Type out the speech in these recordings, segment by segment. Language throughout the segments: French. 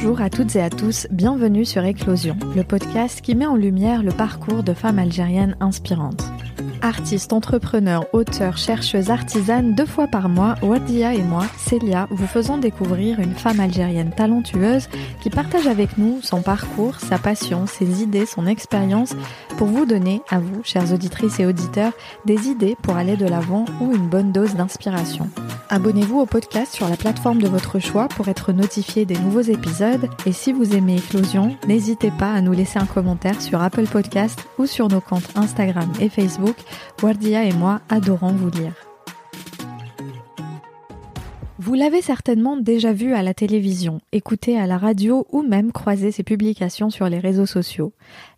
Bonjour à toutes et à tous, bienvenue sur Éclosion, le podcast qui met en lumière le parcours de femmes algériennes inspirantes. Artistes, entrepreneurs, auteurs, chercheuses, artisanes, deux fois par mois, Wadia et moi, Célia, vous faisons découvrir une femme algérienne talentueuse qui partage avec nous son parcours, sa passion, ses idées, son expérience pour vous donner, à vous, chères auditrices et auditeurs, des idées pour aller de l'avant ou une bonne dose d'inspiration. Abonnez-vous au podcast sur la plateforme de votre choix pour être notifié des nouveaux épisodes et si vous aimez Éclosion, n'hésitez pas à nous laisser un commentaire sur Apple Podcast ou sur nos comptes Instagram et Facebook Wardia et moi adorons vous lire. Vous l'avez certainement déjà vu à la télévision, écouté à la radio ou même croisé ses publications sur les réseaux sociaux.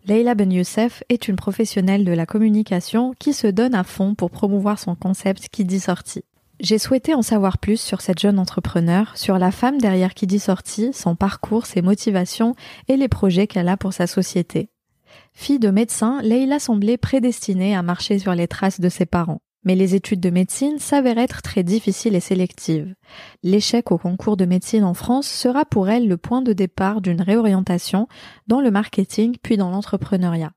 Leila Ben Youssef est une professionnelle de la communication qui se donne à fond pour promouvoir son concept qui dit sortie. J'ai souhaité en savoir plus sur cette jeune entrepreneur, sur la femme derrière qui dit sortie, son parcours, ses motivations et les projets qu'elle a pour sa société. Fille de médecin, Leila semblait prédestinée à marcher sur les traces de ses parents. Mais les études de médecine s'avèrent être très difficiles et sélectives. L'échec au concours de médecine en France sera pour elle le point de départ d'une réorientation dans le marketing puis dans l'entrepreneuriat.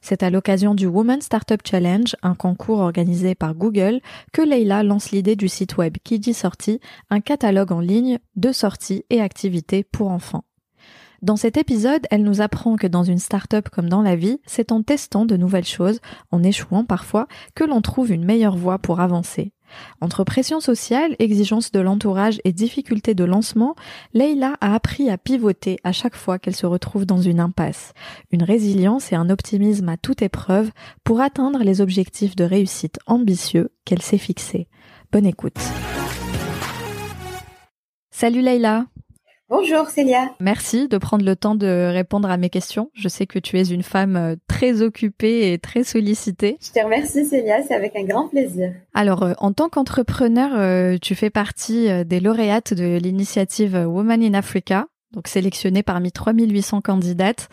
C'est à l'occasion du Women Startup Challenge, un concours organisé par Google, que Leila lance l'idée du site web dit sortie, un catalogue en ligne de sorties et activités pour enfants. Dans cet épisode, elle nous apprend que dans une start-up comme dans la vie, c'est en testant de nouvelles choses, en échouant parfois, que l'on trouve une meilleure voie pour avancer. Entre pression sociale, exigence de l'entourage et difficulté de lancement, Leila a appris à pivoter à chaque fois qu'elle se retrouve dans une impasse. Une résilience et un optimisme à toute épreuve pour atteindre les objectifs de réussite ambitieux qu'elle s'est fixés. Bonne écoute. Salut Leila Bonjour Célia. Merci de prendre le temps de répondre à mes questions. Je sais que tu es une femme euh, très occupée et très sollicitée. Je te remercie Célia, c'est avec un grand plaisir. Alors, euh, en tant qu'entrepreneur, euh, tu fais partie des lauréates de l'initiative Women in Africa, donc sélectionnée parmi 3800 candidates.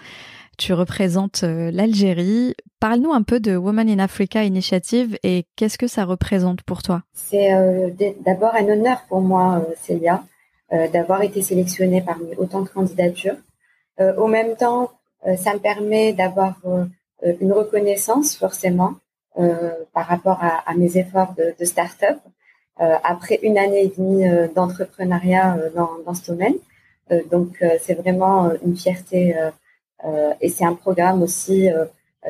Tu représentes l'Algérie. Parle-nous un peu de Women in Africa Initiative et qu'est-ce que ça représente pour toi? C'est d'abord un honneur pour moi, Célia d'avoir été sélectionnée parmi autant de candidatures. Euh, au même temps, euh, ça me permet d'avoir une reconnaissance forcément par rapport à, mes efforts de, de start-up. après une année et demie d'entrepreneuriat dans, ce domaine. donc c'est vraiment une fierté et c'est un programme aussi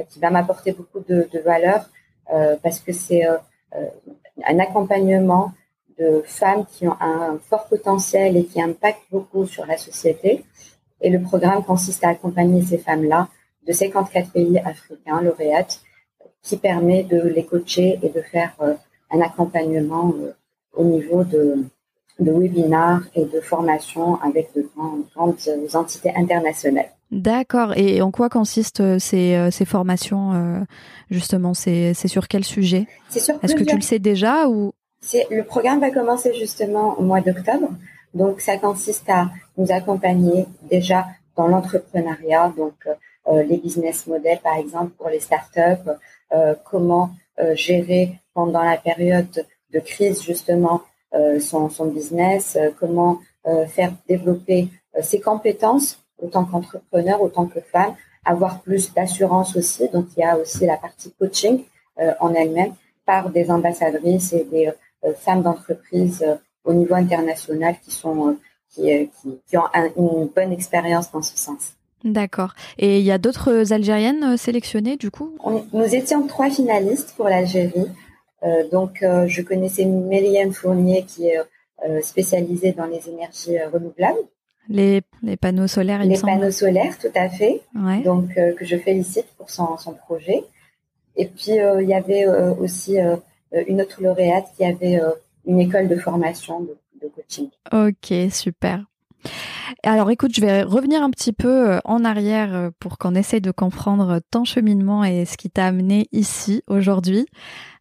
qui va m'apporter beaucoup de valeur parce que c'est un accompagnement de femmes qui ont un fort potentiel et qui impactent beaucoup sur la société. Et le programme consiste à accompagner ces femmes-là de 54 pays africains lauréates qui permet de les coacher et de faire euh, un accompagnement euh, au niveau de, de webinars et de formations avec de grandes, entités internationales. D'accord. Et en quoi consistent euh, ces, ces formations justement? C'est sur quel sujet? Est-ce que tu le sais déjà ou le programme va commencer justement au mois d'octobre. Donc, ça consiste à nous accompagner déjà dans l'entrepreneuriat, donc euh, les business models, par exemple, pour les startups, euh, comment euh, gérer pendant la période de crise justement euh, son, son, business, euh, comment faire développer ses compétences autant qu'entrepreneur, autant que femme, avoir plus d'assurance aussi. Donc, il y a aussi la partie coaching en elle-même par des ambassadrices et des euh, femmes d'entreprise euh, au niveau international qui sont euh, qui, qui, ont une bonne expérience dans ce sens. D'accord. Et il y a d'autres Algériennes sélectionnées du coup? Nous étions trois finalistes pour l'Algérie. Euh, donc je connaissais Mélienne Fournier qui est euh, spécialisée dans les énergies renouvelables. Les, les, panneaux solaires, il Les panneaux solaires, tout à fait. Ouais. Donc que je félicite pour son, son projet. Et puis il y avait aussi euh, une autre lauréate qui avait euh, une école de formation de, coaching. Ok, super. Alors écoute, je vais revenir un petit peu euh, en arrière pour qu'on essaye de comprendre ton cheminement et ce qui t'a amené ici aujourd'hui.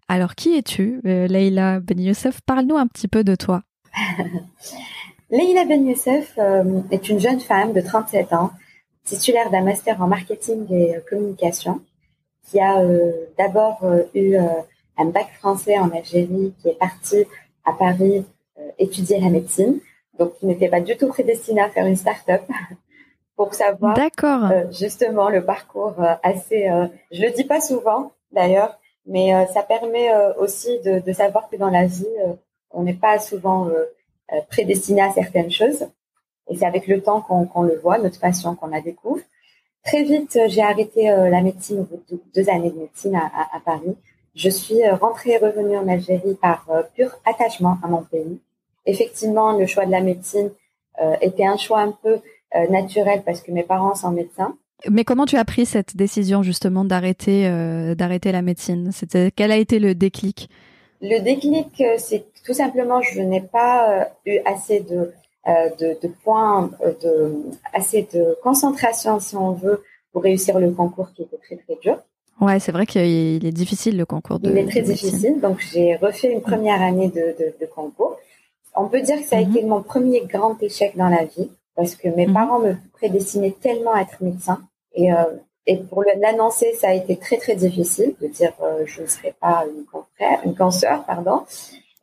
Alors qui es-tu, Leïla Ben Youssef Parle-nous un petit peu de toi. Leïla Ben Youssef est une jeune femme de 37 ans, titulaire d'un master en marketing et communication, qui a d'abord eu un bac français en Algérie qui est parti à Paris euh, étudier la médecine. donc qui n'était pas du tout prédestiné à faire une start-up. pour savoir euh, justement le parcours euh, assez. Je le dis pas souvent d'ailleurs, mais ça permet aussi de, de, savoir que dans la vie, on n'est pas souvent prédestiné à certaines choses. Et c'est avec le temps qu'on le voit, notre passion qu'on la découvre. Très vite, j'ai arrêté la médecine au bout de deux années de médecine à, à, à Paris. Je suis rentrée et revenue en Algérie par pur attachement à mon pays. Effectivement, le choix de la médecine était un choix un peu euh, naturel parce que mes parents sont médecins. Mais comment tu as pris cette décision justement d'arrêter euh, d'arrêter la médecine? C'était quel a été le déclic? Le déclic, euh, c'est tout simplement je n'ai pas eu assez de, de, de points, de assez de concentration si on veut pour réussir le concours qui était très très dur. Ouais, c'est vrai qu'il est difficile le concours. De, Il est très difficile, donc j'ai refait une première année de, de, de, concours. On peut dire que ça a mhm. été mon premier grand échec dans la vie parce que mes mhm. parents me prédestinaient tellement à être médecin. Et, euh, et pour l'annoncer, ça a été très très difficile de dire euh, je ne serai pas une cancer, une cancer pardon.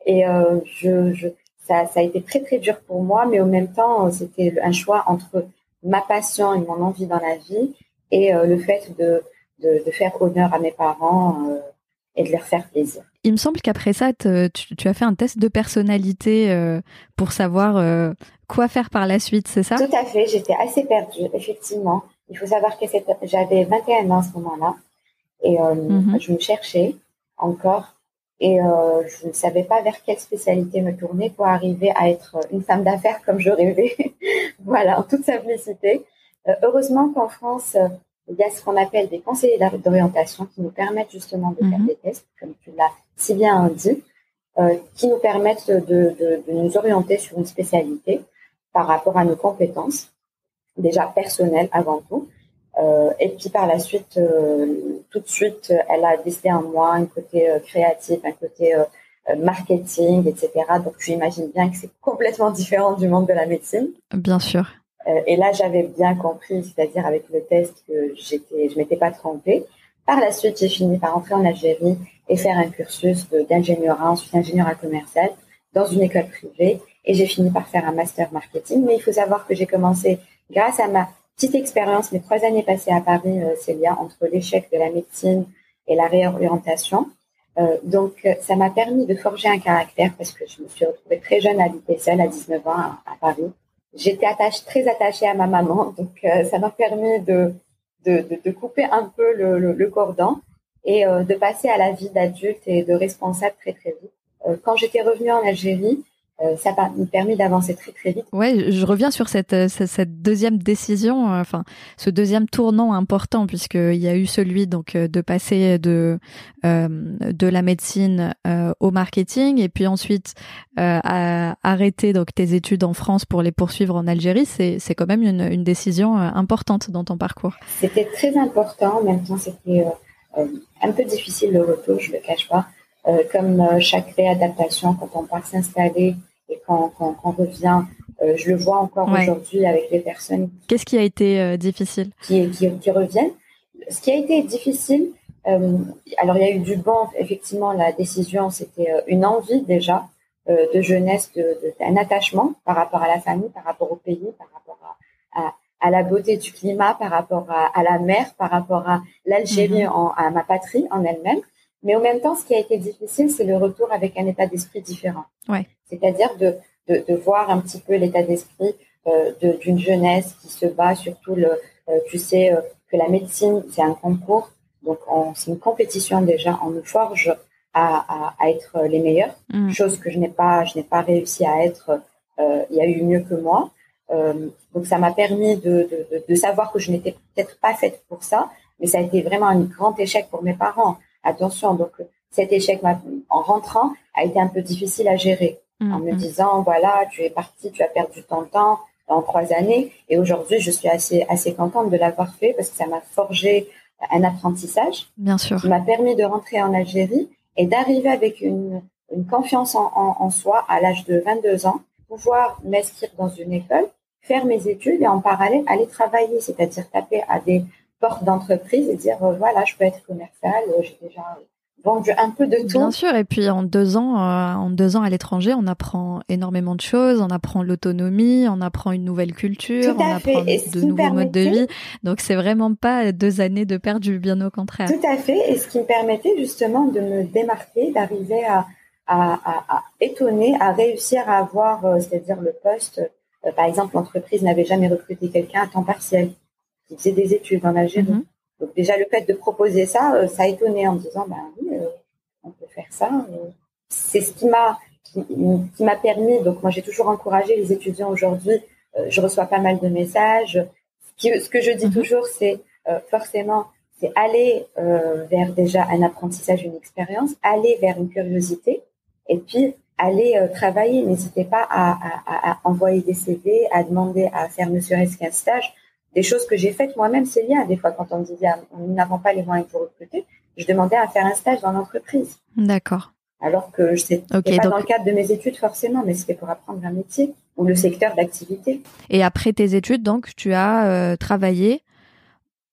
Et euh, je, je, ça, ça a été très très dur pour moi, mais en même temps, c'était un choix entre ma passion et mon envie dans la vie et euh, le fait de, de, de, faire honneur à mes parents euh, et de leur faire plaisir. Il me semble qu'après ça, tu, tu, as fait un test de personnalité euh, pour savoir euh, quoi faire par la suite, c'est ça? Tout à fait, j'étais assez perdue, effectivement. Il faut savoir que j'avais 21 ans à ce moment-là et mhm. je me cherchais encore et euh, je ne savais pas vers quelle spécialité me tourner pour arriver à être une femme d'affaires comme je rêvais. voilà, en toute simplicité. Euh, heureusement qu'en France, il y a ce qu'on appelle des conseillers d'orientation qui nous permettent justement de faire mhm. des tests, comme tu l'as si bien dit, euh, qui nous permettent de, de, de, nous orienter sur une spécialité par rapport à nos compétences, déjà personnelles avant tout. Euh, et puis par la suite, euh, tout de suite, elle a décidé en moi un côté créatif, un côté marketing, etc. Donc tu imagines bien que c'est complètement différent du monde de la médecine. Bien sûr. Euh, et là, j'avais bien compris, c'est-à-dire avec le test, que j'étais, je m'étais pas trompée. Par la suite, j'ai fini par entrer en Algérie et faire un cursus d'ingénieur ensuite ingénieur à commercial dans une école privée. Et j'ai fini par faire un master marketing. Mais il faut savoir que j'ai commencé grâce à ma petite expérience, mes trois années passées à Paris, euh, Célia, entre l'échec de la médecine et la réorientation. Euh, donc, ça m'a permis de forger un caractère parce que je me suis retrouvée très jeune à habiter seule à 19 ans à Paris j'étais attache, très attachée à ma maman, donc euh, ça m'a permis de, de, de, couper un peu le, le, cordon et euh, de passer à la vie d'adulte et de responsable très très vite. Euh, quand j'étais revenue en Algérie, ça m'a permis d'avancer très très vite. Ouais, je reviens sur cette, euh, cette deuxième décision, euh, enfin ce deuxième tournant important puisqu'il y a eu celui donc de passer de de la médecine au marketing et puis ensuite à arrêter donc tes études en France pour les poursuivre en Algérie. C'est c'est quand même une, une décision importante dans ton parcours. C'était très important, en même temps c'était un peu difficile le retour, je le cache pas. Euh, comme euh, chaque réadaptation, quand on part s'installer et quand, quand, quand, on revient, euh, je le vois encore aujourd'hui avec les personnes. Qu'est-ce qui a été difficile? qui, qui, qui, reviennent. Ce qui a été difficile, alors il y a eu du bon, effectivement, la décision, c'était une envie déjà de jeunesse, de, de, un attachement par rapport à la famille, par rapport au pays, par rapport à, à, à la beauté du climat, par rapport à, à la mer, par rapport à l'Algérie, mm-hmm. à ma patrie en elle-même. Mais en même temps, ce qui a été difficile, c'est le retour avec un état d'esprit différent. Ouais. C'est-à-dire de, de, de, voir un petit peu l'état d'esprit euh, d'une jeunesse qui se bat surtout le, euh, tu sais, euh, que la médecine, c'est un concours. Donc, c'est une compétition déjà. On nous forge à, à, à être les meilleurs. Mm. Chose que je n'ai pas, je n'ai pas réussi à être. Il y a eu mieux que moi. Donc, ça m'a permis de, de, de savoir que je n'étais peut-être pas faite pour ça. Mais ça a été vraiment un grand échec pour mes parents attention, donc cet échec en rentrant a été un peu difficile à gérer en me mm. disant voilà, tu es parti, tu as perdu ton temps en trois années et aujourd'hui je suis assez assez contente de l'avoir fait parce que ça m'a forgé un apprentissage. Bien sûr. Qui m'a permis de rentrer en Algérie et d'arriver avec une, une confiance en, en, soi à l'âge de 22 ans, pouvoir m'inscrire dans une école, faire mes études et en parallèle aller travailler, c'est-à-dire taper à des porte d'entreprise et dire euh, voilà, je peux être commercial, euh, j'ai déjà vendu un peu de tout. Bien sûr, et puis en deux ans, euh, en deux ans à l'étranger, on apprend énormément de choses, on apprend l'autonomie, on apprend une nouvelle culture, on apprend de nouveaux modes de vie. Donc c'est vraiment pas deux années de perdu, bien au contraire. Tout à fait, et ce qui me permettait justement de me démarquer, d'arriver à, à, à, étonner, à réussir à avoir, euh, c'est-à-dire le poste. Euh, par exemple, l'entreprise n'avait jamais recruté quelqu'un à temps partiel qui faisait des études en Algérie. Mhm. Donc déjà le fait de proposer ça, euh, ça a étonné en me disant ben oui, euh, on peut faire ça. Euh. C'est ce qui m'a qui, m'a permis. Donc moi j'ai toujours encouragé les étudiants aujourd'hui. je reçois pas mal de messages. Ce, que je dis mhm. toujours, c'est forcément c'est aller vers déjà un apprentissage, une expérience, aller vers une curiosité, et puis aller travailler. N'hésitez pas à, à, à, envoyer des CV, à demander à faire ne serait-ce qu'un stage des choses que j'ai faites moi-même, c'est bien. Des fois, quand on me disait, ah, nous n'avons pas les moyens pour recruter, je demandais à faire un stage dans l'entreprise. D'accord. Alors que je sais pas dans le cadre de mes études forcément, mais c'était pour apprendre un métier ou le secteur d'activité. Et après tes études, donc, tu as euh, travaillé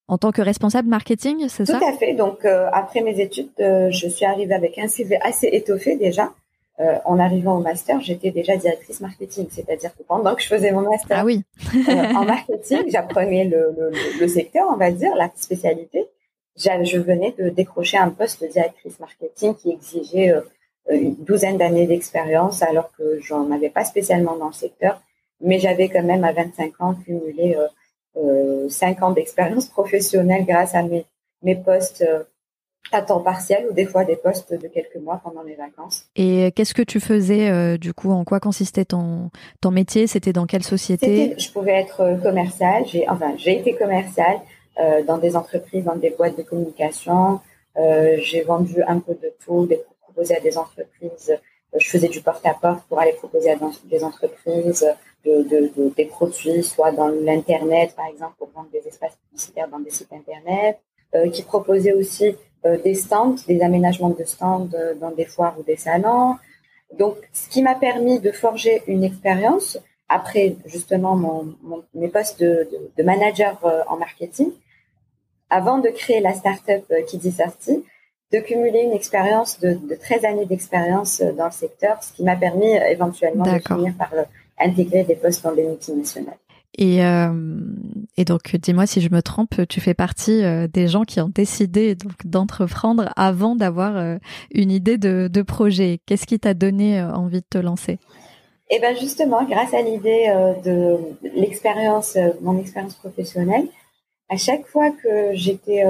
en tant que responsable marketing, c'est ça? Tout à fait. Donc, euh, après mes études, euh, je suis arrivée avec un CV assez étoffé déjà. Euh, en arrivant au master, j'étais déjà directrice marketing, c'est-à-dire que pendant que je faisais mon master ah oui. euh, en marketing, j'apprenais le, le, le, secteur, on va dire, la spécialité. Je venais de décrocher un poste de directrice marketing qui exigeait euh, une douzaine d'années d'expérience, alors que j'en avais pas spécialement dans le secteur, mais j'avais quand même à 25 ans cumulé euh, 5 euh, ans d'expérience professionnelle grâce à mes, mes postes à temps partiel ou des fois des postes de quelques mois pendant mes vacances. Et qu'est-ce que tu faisais euh, du coup En quoi consistait ton ton métier? C'était dans quelle société? Je pouvais être euh, commercial. J'ai enfin j'ai été commercial euh, dans des entreprises, dans des boîtes de communication. Euh, j'ai vendu un peu de tout, des proposé à des entreprises. Je faisais du porte-à-porte pour aller proposer à des entreprises de, de, de des produits, soit dans l'internet par exemple pour vendre des espaces publicitaires dans des sites internet, qui proposait aussi euh, des stands, des aménagements de stands euh, dans des foires ou des salons. Donc, ce qui m'a permis de forger une expérience après justement mon, mes postes de, de, manager euh, en marketing, avant de créer la startup qui dit sortie, de cumuler une expérience de, de 13 années d'expérience dans le secteur, ce qui m'a permis éventuellement de finir par intégrer des postes dans des multinationales. Et, euh, et donc, dis-moi si je me trompe, tu fais partie euh, des gens qui ont décidé donc d'entreprendre avant d'avoir euh, une idée de, projet. Qu'est-ce qui t'a donné envie de te lancer? Eh ben justement, grâce à l'idée de l'expérience, mon expérience professionnelle, à chaque fois que j'étais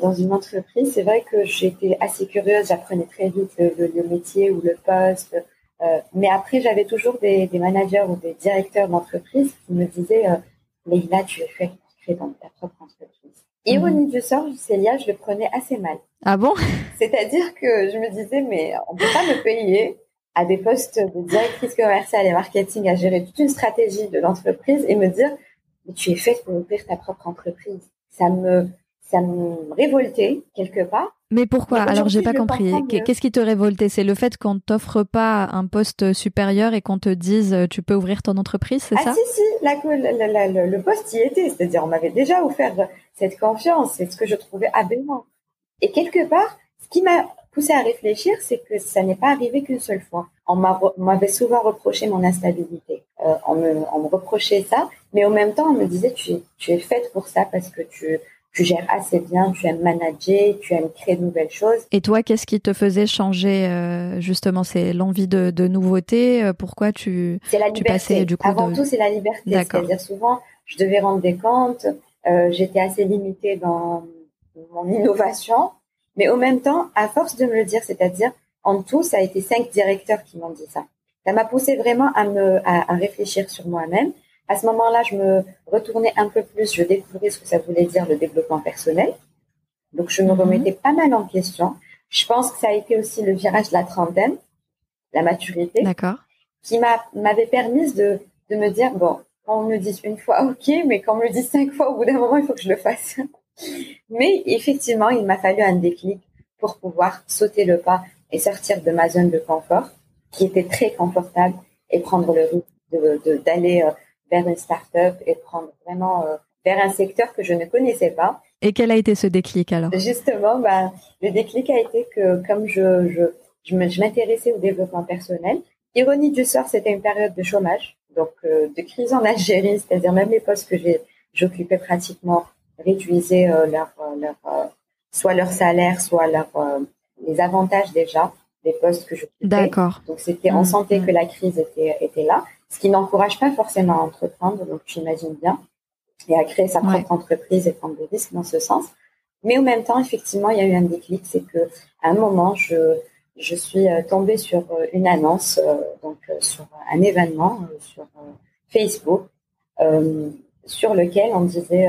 dans une entreprise, c'est vrai que j'étais assez curieuse, j'apprenais très vite le, métier ou le poste, mais après, j'avais toujours des, des, managers ou des directeurs d'entreprise qui me disaient euh, Leïla, tu es fait pour créer dans ta propre entreprise. Ironie mhm. du sort, Célia, je le prenais assez mal. Ah bon? C'est-à-dire que je me disais, mais on peut pas me payer à des postes de directrice commerciale et marketing à gérer toute une stratégie de l'entreprise et me dire, mais tu es faite pour ouvrir ta propre entreprise. Ça me, ça me révoltait quelque part. Mais pourquoi Alors j'ai pas compris. Qu'est-ce qui te révoltait? C'est le fait qu'on t'offre pas un poste supérieur et qu'on te dise euh, tu peux ouvrir ton entreprise, c'est ah, ça? si si, la, le poste y était, c'est-à-dire on m'avait déjà offert cette confiance, c'est ce que je trouvais aberrant. Et quelque part, ce qui m'a poussé à réfléchir, c'est que ça n'est pas arrivé qu'une seule fois. On m'avait souvent reproché mon instabilité. Euh, on, me, on me reprochait ça, mais en même temps on me disait tu tu es faite pour ça parce que tu tu gères assez bien, tu aimes manager, tu aimes créer de nouvelles choses. Et toi, qu'est-ce qui te faisait changer euh, justement C'est l'envie de, de nouveauté euh, Pourquoi tu, la tu passais du coup Avant tout, c'est la liberté. C'est-à-dire souvent, je devais rendre des comptes, euh, j'étais assez limitée dans mon innovation, mais au même temps, à force de me le dire, c'est-à-dire en tout, ça a été cinq directeurs qui m'ont dit ça. Ça m'a poussé vraiment à me à, à réfléchir sur moi-même à ce moment-là, je me retournais un peu plus, je découvrais ce que ça voulait dire le développement personnel. Donc, je me mhm. remettais pas mal en question. Je pense que ça a été aussi le virage de la trentaine, la maturité, qui m'a m'avait permis de, de me dire bon, quand on me dit une fois, ok, mais quand on me dit cinq fois, au bout d'un moment, il faut que je le fasse. mais effectivement, il m'a fallu un déclic pour pouvoir sauter le pas et sortir de ma zone de confort, qui était très confortable, et prendre le risque d'aller de, euh, vers une start-up et prendre vraiment euh, vers un secteur que je ne connaissais pas Et quel a été ce déclic alors? Justement, bah, le déclic a été que comme je, je, je m'intéressais au développement personnel, ironie du sort, c'était une période de chômage, donc euh, de crise en Algérie, c'est-à-dire même les postes que j'occupais pratiquement réduisaient euh, leur, leur soit leur salaire, soit leur les avantages déjà des postes que je D'accord. Donc c'était, on mmh, sentait mmh. que la crise était était là, ce qui n'encourage pas forcément à entreprendre. Donc j'imagine bien et à créer sa propre entreprise et prendre des risques dans ce sens. Mais en même temps, effectivement, il y a eu un déclic, c'est que à un moment, je je suis euh, tombée sur euh, une annonce, euh, donc sur un événement sur Facebook, sur lequel on disait,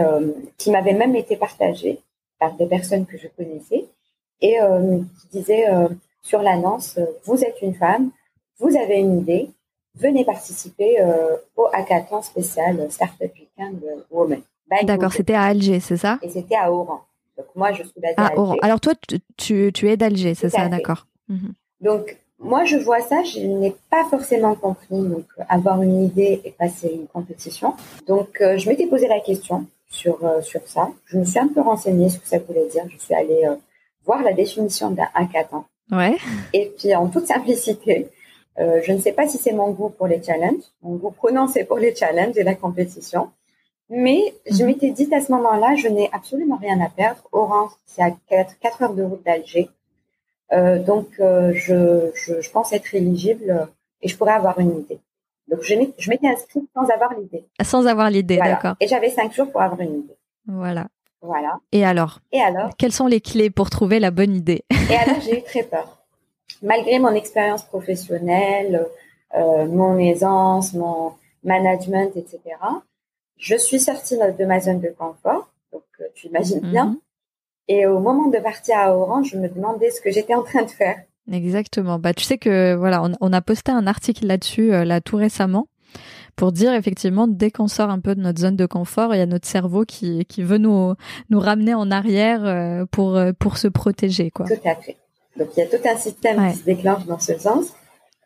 qui m'avait même été partagé par des personnes que je connaissais, et qui disait sur l'annonce, vous êtes une femme, vous avez une idée, venez participer euh, au hackathon spécial Startup Weekend Women. D'accord, c'était à Alger, c'est ça? Et c'était à Oran. Donc moi, je suis basée à Alger. Oran. Alors toi, tu, tu es d'Alger, c'est ça, d'accord. Mhm. Donc moi, je vois ça, je n'ai pas forcément compris. Donc avoir une idée et passer une compétition. Donc euh, je m'étais posé la question sur euh, sur ça. Je me suis un peu renseignée sur ce que ça voulait dire. Je suis allée voir la définition d'un hackathon. Ouais. Et puis en toute simplicité, euh, je ne sais pas si c'est mon goût pour les challenges. Mon goût prononcé pour les challenges et la compétition. Mais je mhm. m'étais dit à ce moment-là, je n'ai absolument rien à perdre. Orange, c'est à 4, heures de route d'Alger. Euh, donc, euh, je, je, je, pense être éligible et je pourrais avoir une idée. Donc, je, je m'étais inscrite sans avoir l'idée. Sans avoir l'idée, d'accord. Et j'avais cinq jours pour avoir une idée. Voilà. Voilà. Et alors? Et alors? Quelles sont les clés pour trouver la bonne idée? Et alors, j'ai eu très peur malgré mon expérience professionnelle, euh, mon aisance, mon management, etc., je suis sortie de ma zone de confort. Donc, euh, tu imagines bien. Mhm. Et au moment de partir à Orange, je me demandais ce que j'étais en train de faire. Exactement. Bah, tu sais que voilà, on, a posté un article là-dessus euh, là tout récemment pour dire effectivement dès qu'on sort un peu de notre zone de confort, il y a notre cerveau qui qui veut nous nous ramener en arrière euh, pour pour se protéger quoi. Tout à fait. Donc il y a tout un système qui se déclenche dans ce sens.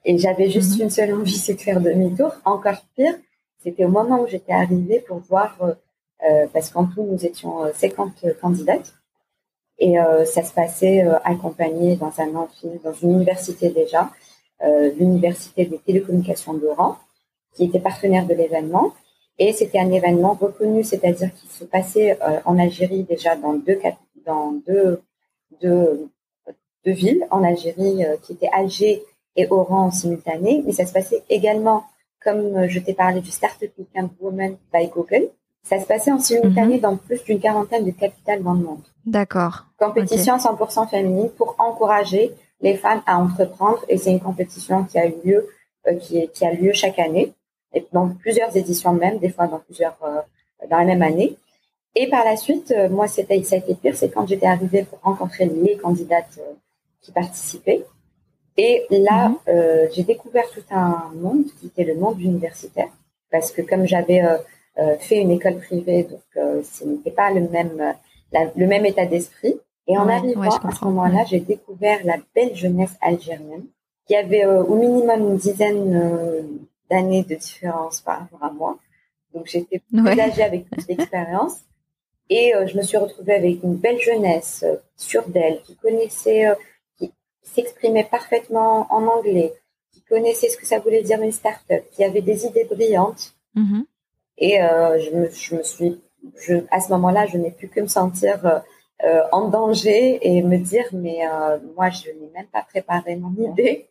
Et j'avais juste mhm. une seule envie, c'est de faire demi-tour. Encore pire, c'était au moment où j'étais arrivée pour voir, euh, euh parce qu'en tout nous étions 50 euh, candidates, et euh, ça se passait euh, accompagné dans un amphi, dans une université déjà, l'université des télécommunications d'Oran, qui était partenaire de l'événement. Et c'était un événement reconnu, c'est-à-dire qu'il se passait en Algérie déjà dans deux, dans deux, deux deux villes en Algérie euh, qui étaient Alger et Oran en simultané, mais ça se passait également, comme euh, je t'ai parlé du Startup Women by Google, ça se passait en simultané mhm. dans plus d'une quarantaine de capitales dans le monde. D'accord. Compétition 100% féminine pour encourager les femmes à entreprendre et c'est une compétition qui a eu lieu, euh, qui, qui a lieu chaque année et dans plusieurs éditions même, des fois dans plusieurs dans la même année. Et par la suite, moi, c'était ça a été pire, c'est quand j'étais arrivée pour rencontrer les candidates qui participaient. Et là, mhm. euh, j'ai découvert tout un monde qui était le monde universitaire, parce que comme j'avais euh, euh, fait une école privée, donc ce n'était pas le même le même état d'esprit. Et en arrivant à ce moment-là, j'ai découvert la belle jeunesse algérienne, qui avait au minimum une dizaine d'années de différence par rapport à moi. Donc j'étais plus âgée avec toute l'expérience. Et je me suis retrouvée avec une belle jeunesse sûre d'elle, qui connaissait s'exprimait parfaitement en anglais, qui connaissait ce que ça voulait dire une start-up, qui avait des idées brillantes. Mm-hmm. Et euh, je, me, je me suis, je, à ce moment-là, je n'ai plus que me sentir euh, en danger et me dire, mais euh, moi, je n'ai même pas préparé mon idée.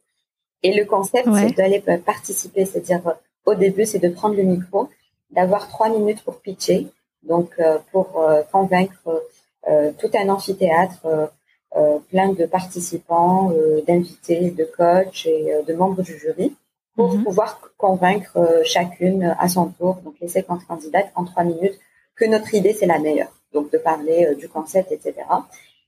Et le concept, c'est d'aller participer, c'est-à-dire au début, c'est de prendre le micro, d'avoir trois minutes pour pitcher, donc pour convaincre tout un amphithéâtre plein de participants, euh, d'invités, de coachs et euh, de membres du jury pour mhm. pouvoir convaincre chacune à son tour, donc les 50 candidates en trois minutes, que notre idée c'est la meilleure. Donc de parler du concept, etc.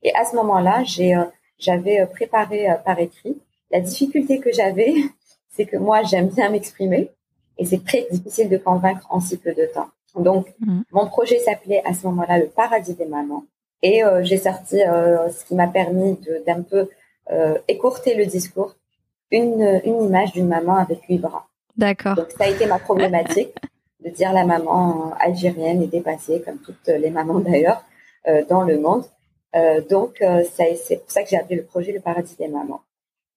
Et à ce moment-là, j'ai j'avais préparé par écrit. La difficulté que j'avais, c'est que moi j'aime bien m'exprimer et c'est très difficile de convaincre en si peu de temps. Donc mhm. mon projet s'appelait à ce moment-là le paradis des mamans. Et euh, j'ai sorti euh, ce qui m'a permis d'un peu euh, écourter le discours, une, une image d'une maman avec huit bras. D'accord. Donc ça a été ma problématique de dire la maman algérienne est dépassée, comme toutes les mamans d'ailleurs, dans le monde. donc, c'est pour ça que j'ai appelé le projet le paradis des mamans.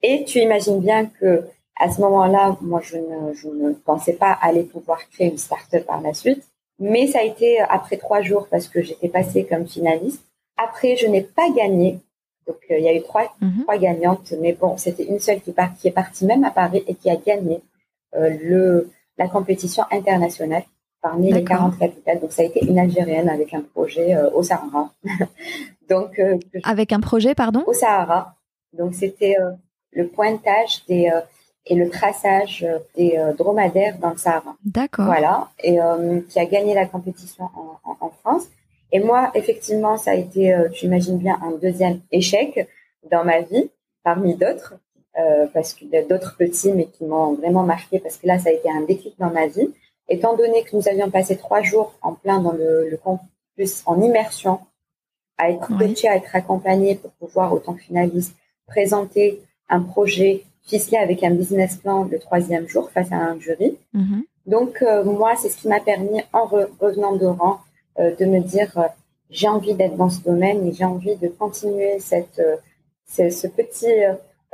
Et tu imagines bien que à ce moment-là, moi, je ne, je ne pensais pas aller pouvoir créer une start-up par la suite. Mais ça a été après trois jours parce que j'étais passée comme finaliste. Après, je n'ai pas gagné. Donc, euh, il y a eu trois, mhm. trois gagnantes. Mais bon, c'était une seule qui, qui est partie même à Paris et qui a gagné euh, le, la compétition internationale parmi les 40 capitales. Donc, ça a été une Algérienne avec un projet euh, au Sahara. Donc, avec un projet, pardon? Au Sahara. Donc, c'était le pointage des et le traçage des dromadaires dans le Sahara. D'accord. Voilà, et qui a gagné la compétition en, en, France. Et moi, effectivement, ça a été, euh, tu imagines bien, un deuxième échec dans ma vie, parmi d'autres, euh, parce que d'autres petits, mais qui m'ont vraiment marqué, parce que là, ça a été un déclic dans ma vie. Étant donné que nous avions passé trois jours en plein dans le, le campus, en immersion, à être coaché, à être accompagné pour pouvoir, autant que finaliste, présenter un projet ficelé avec un business plan le troisième jour face à un jury. Mhm. Donc euh, moi, c'est ce qui m'a permis, en revenant d'Oran, euh, de me dire euh, j'ai envie d'être dans ce domaine et j'ai envie de continuer cette, ce, petit,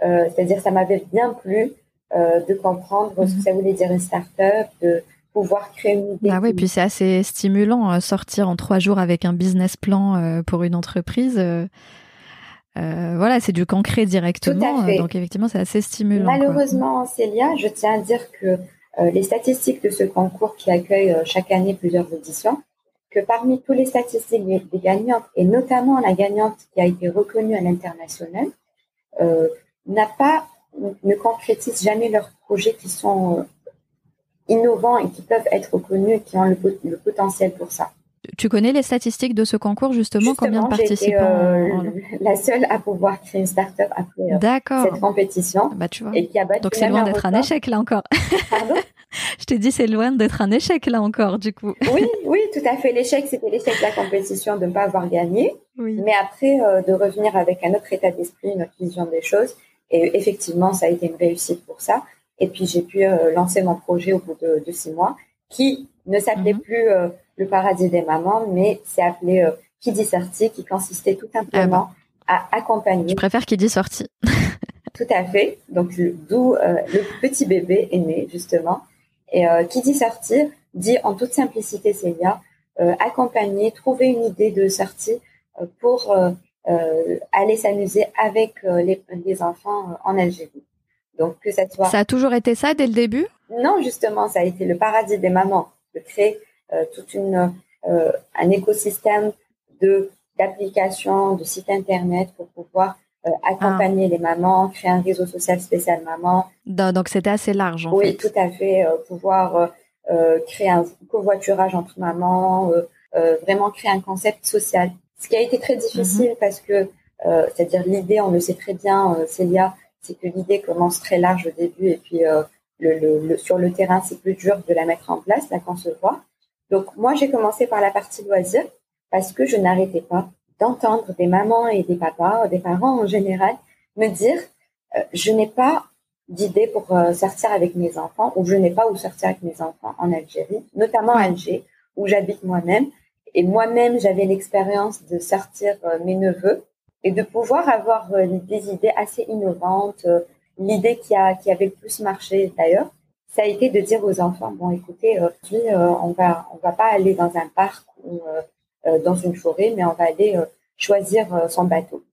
c'est-à-dire ça m'avait bien plu de comprendre ce que mhm. ça voulait dire une start-up, de pouvoir créer une idée. Ah oui, puis c'est assez stimulant sortir en trois jours avec un business plan pour une entreprise. Euh, voilà, c'est du concret directement. Donc effectivement, c'est assez stimulant. Malheureusement, Célia, je tiens à dire que euh, les statistiques de ce concours qui accueille euh, chaque année plusieurs éditions, parmi tous les statistiques des, gagnantes, et notamment la gagnante qui a été reconnue à l'international, n'a pas, ne concrétise jamais leurs projets qui sont innovants et qui peuvent être reconnus et qui ont le potentiel pour ça. Tu connais les statistiques de ce concours justement, Combien de participants euh, La seule à pouvoir créer une start-up après euh, cette compétition. Bah, tu vois. Et qui a Donc c'est loin d'être un échec là encore. Pardon? Je t'ai dit c'est loin d'être un échec là encore du coup. oui, oui, tout à fait. L'échec c'était l'échec de la compétition de ne pas avoir gagné. Mais après euh, de revenir avec un autre état d'esprit, une autre vision des choses. Et effectivement, ça a été une réussite pour ça. Et puis j'ai pu lancer mon projet au bout de, de six mois, qui ne s'appelait mhm. plus le paradis des mamans, mais c'est appelé euh, qui dit sortie, qui consistait tout simplement ah à accompagner. Je préfère qui dit sortie. tout à fait. Donc d'où euh, le petit bébé est né justement. Et euh, qui dit sortir dit en toute simplicité, Célia, accompagner, trouver une idée de sortie pour aller s'amuser avec les, les, enfants en Algérie. Donc que ça soit. Ça a toujours été ça dès le début? Non, justement, ça a été le paradis des mamans de créer euh, toute une euh, un écosystème de d'applications, de sites internet pour pouvoir euh, accompagner ah. les mamans, créer un réseau social spécial maman. Donc c'était assez large en oui, fait. Oui, tout à fait. pouvoir créer un covoiturage entre mamans, vraiment créer un concept social. Ce qui a été très difficile mhm. parce que, c'est-à-dire l'idée, on le sait très bien, Célia, c'est que l'idée commence très large au début et puis le, le, sur le terrain, c'est plus dur de la mettre en place, la concevoir. Donc moi, j'ai commencé par la partie loisir parce que je n'arrêtais pas d'entendre des mamans et des papas, des parents en général, me dire euh, je n'ai pas d'idée pour euh, sortir avec mes enfants ou je n'ai pas où sortir avec mes enfants en Algérie, notamment à Alger où j'habite moi-même. Et moi-même, j'avais l'expérience de sortir euh, mes neveux et de pouvoir avoir des idées assez innovantes. L'idée qui a qui avait le plus marché d'ailleurs, ça a été de dire aux enfants bon écoutez euh, euh, on va on va pas aller dans un parc ou euh, dans une forêt mais on va aller choisir son bateau.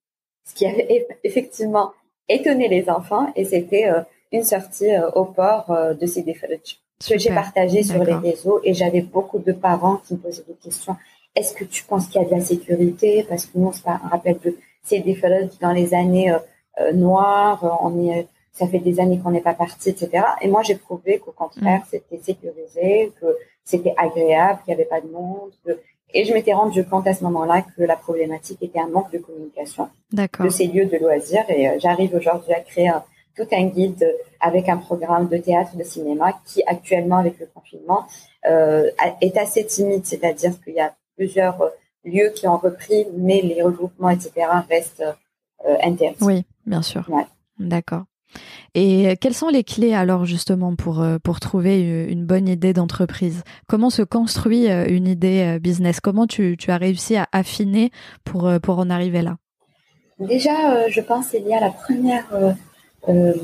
Ce qui a effectivement étonné les enfants et c'était une sortie au port de Sidi que j'ai partagé sur les réseaux et j'avais beaucoup de parents qui me posaient des questions. Est-ce que tu penses qu'il y a de la sécurité? Parce que nous c'est pas un rappel de Sidi dans les années noires on est ça fait des années qu'on n'est pas parti, etc. Et moi, j'ai prouvé qu'au contraire, mm. c'était sécurisé, que c'était agréable, qu'il n'y avait pas de monde. Et je m'étais rendu compte à ce moment-là que la problématique était un manque de communication de ces lieux de loisirs. Et euh, j'arrive aujourd'hui à créer tout un guide avec un programme de théâtre, de cinéma qui actuellement, avec le confinement, euh, est assez timide. C'est-à-dire qu'il y a plusieurs lieux qui ont repris, mais les regroupements, etc., restent euh, interdits. Oui, bien sûr. Ouais. D'accord. Et quelles sont les clés alors justement pour, pour trouver une bonne idée d'entreprise? Comment se construit une idée business? Comment tu, tu, as réussi à affiner pour, pour en arriver là? Déjà, je pense il y a la première, euh,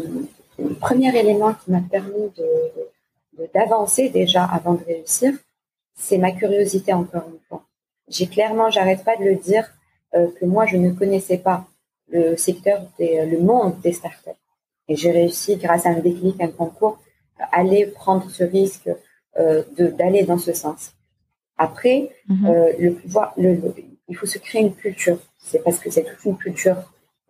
le premier élément qui m'a permis de, d'avancer déjà avant de réussir, c'est ma curiosité encore une fois. J'ai clairement, j'arrête pas de le dire, euh, que moi je ne connaissais pas le secteur des, le monde des startups. Et j'ai réussi, grâce à un déclic, un concours, à aller prendre ce risque euh, d'aller dans ce sens. Après, mhm. euh, le pouvoir, le, il faut se créer une culture. C'est parce que c'est toute une culture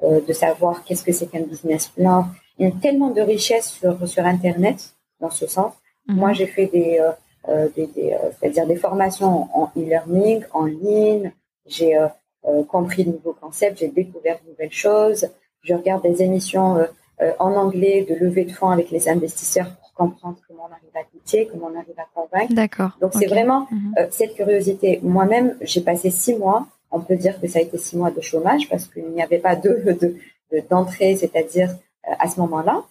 euh, de savoir qu'est-ce que c'est qu'un business plan, il y a tellement de richesses sur, sur Internet dans ce sens. Mhm. Moi, j'ai fait des, euh, des, des c'est-à-dire des formations en e-learning, en ligne. J'ai compris de nouveaux concepts, j'ai découvert de nouvelles choses. Je regarde des émissions en anglais de levée de fonds avec les investisseurs pour comprendre comment on arrive à pitcher, comment on arrive à convaincre. D'accord. Donc c'est vraiment mhm. cette curiosité. Moi-même, j'ai passé six mois. On peut dire que ça a été six mois de chômage parce qu'il n'y avait pas de, de, d'entrée, c'est-à-dire à ce moment-là.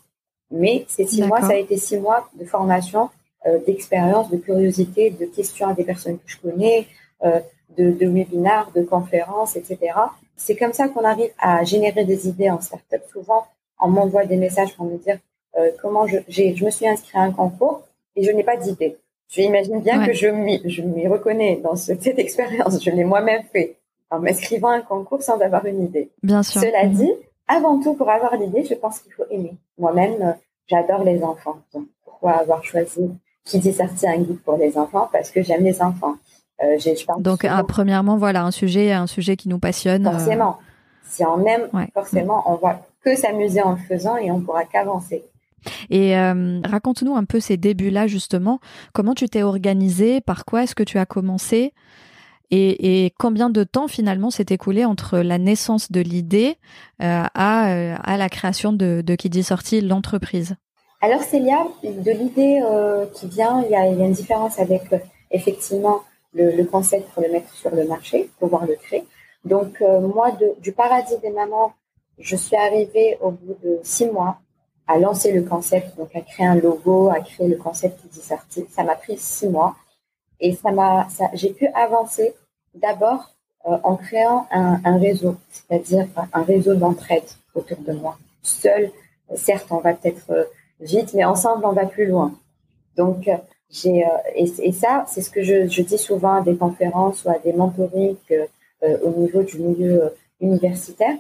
Mais ces six mois, ça a été six mois de formation, euh, d'expérience, de curiosité, de questions à des personnes que je connais, euh, de, de webinars, de conférences, etc. C'est comme ça qu'on arrive à générer des idées en startup. Souvent, on m'envoie des messages pour me dire euh, comment je, je me suis inscrit à un concours et je n'ai pas d'idée. Je imagine bien que je m'y reconnais dans cette expérience. Je l'ai moi-même fait en m'inscrivant à un concours sans avoir une idée. Bien sûr. Cela mhm. dit, avant tout, pour avoir l'idée, je pense qu'il faut aimer. Moi-même, euh, j'adore les enfants. Donc, pourquoi avoir choisi qui dit sortir un guide pour les enfants? Parce que j'aime les enfants. Euh, Donc, ah, premièrement, voilà, un sujet, un sujet qui nous passionne. Euh. Forcément. Si on aime, forcément, on va que s'amuser en le faisant et on pourra qu'avancer. Et raconte-nous un peu ces débuts-là, justement. Comment tu t'es organisé Par quoi est-ce que tu as commencé? Et, combien de temps finalement s'est écoulé entre la naissance de l'idée euh, à, euh, à la création de, de qui dit sorti l'entreprise? Alors Célia, de l'idée euh, qui vient, il y, a, il y, a, une différence avec effectivement le, le, concept pour le mettre sur le marché, pouvoir le créer. Donc moi, de, du paradis des mamans, je suis arrivée au bout de six mois à lancer le concept, donc à créer un logo, à créer le concept sorti. Ça m'a pris six mois. Et ça m'a, j'ai pu avancer d'abord euh, en créant un, réseau, c'est-à-dire un réseau d'entraide autour de moi. Seul, certes, on va peut-être euh, vite, mais ensemble, on va plus loin. Donc, euh, j'ai et, ça, c'est ce que je, je, dis souvent à des conférences ou à des mentorings au niveau du milieu universitaire.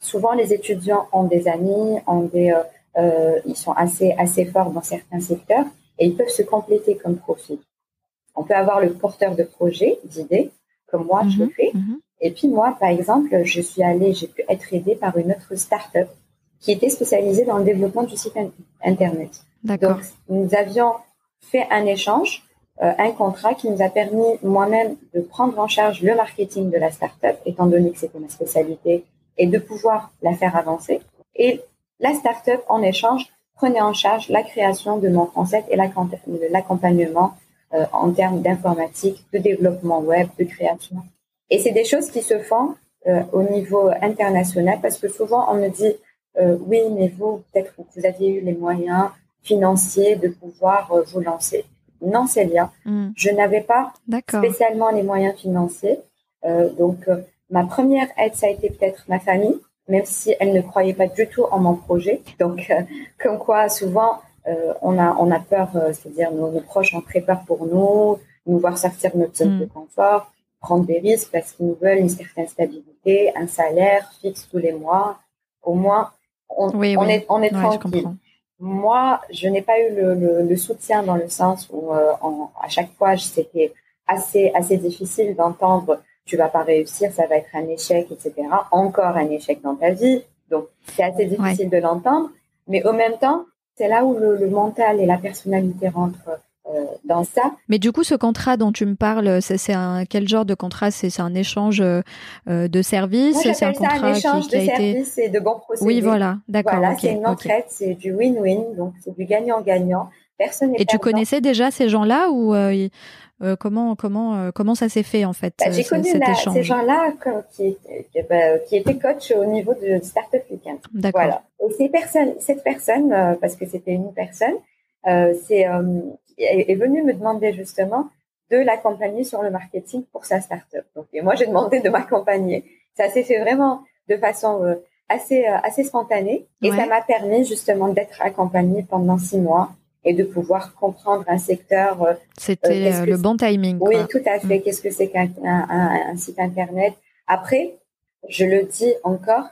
Souvent, les étudiants ont des amis, ont des, ils sont assez assez forts dans certains secteurs et ils peuvent se compléter comme profil. On peut avoir le porteur de projet, d'idées, comme moi je le mhm, fais. Mhm. Et puis moi, par exemple, je suis allée, j'ai pu être aidée par une autre start-up qui était spécialisée dans le développement du site internet. Donc nous avions fait un échange, euh, un contrat qui nous a permis moi-même de prendre en charge le marketing de la start-up, étant donné que c'était ma spécialité, et de pouvoir la faire avancer. Et la start-up, en échange, prenait en charge la création de mon concept et l'accompagnement euh, en termes d'informatique, de développement web, de création. Et c'est des choses qui se font euh, au niveau international parce que souvent on me dit euh, oui, mais vous, peut-être que vous aviez eu les moyens financiers de pouvoir vous lancer. Non, Célia, mm. je n'avais pas spécialement les moyens financiers. donc, ma première aide, ça a été peut-être ma famille, même si elle ne croyait pas du tout en mon projet. Donc, comme quoi, souvent, euh, on a on a peur, euh, c'est-à-dire nos, proches ont très peur pour nous, nous voir sortir de notre zone de mm. confort, prendre des risques parce qu'ils nous veulent une certaine stabilité, un salaire fixe tous les mois. Au moins, on, on est on est tranquille. Moi, je n'ai pas eu le, le, soutien dans le sens où euh, à chaque fois c'était assez assez difficile d'entendre tu vas pas réussir, ça va être un échec, etc. Encore un échec dans ta vie. Donc, c'est assez difficile de l'entendre. Mais au même temps, c'est là où le, mental et la personnalité rentrent euh, dans ça. Mais du coup, ce contrat dont tu me parles, c'est un quel genre de contrat? C'est un échange euh, de services? C'est un contrat un échange qui, de services et de bons procédés. Oui, voilà, d'accord. Voilà, c'est une entraide, c'est du win-win, donc c'est du gagnant-gagnant. personne Et tu connaissais déjà ces gens-là ou comment comment comment ça s'est fait en fait bah, J'ai connu ces gens-là qui, bah, qui étaient coach au niveau de Startup Weekend. D'accord. Voilà. Et ces personnes, cette personne, parce que c'était une personne, c'est est, est venue me demander justement de l'accompagner sur le marketing pour sa startup. Donc, et moi, j'ai demandé de m'accompagner. Ça s'est fait vraiment de façon euh, assez euh, assez spontanée et ça m'a permis justement d'être accompagnée pendant six mois et de pouvoir comprendre un secteur. Euh, C'était le bon timing. Oui, tout à fait. Mm. Qu'est-ce que c'est qu'un un, site internet? Après, je le dis encore,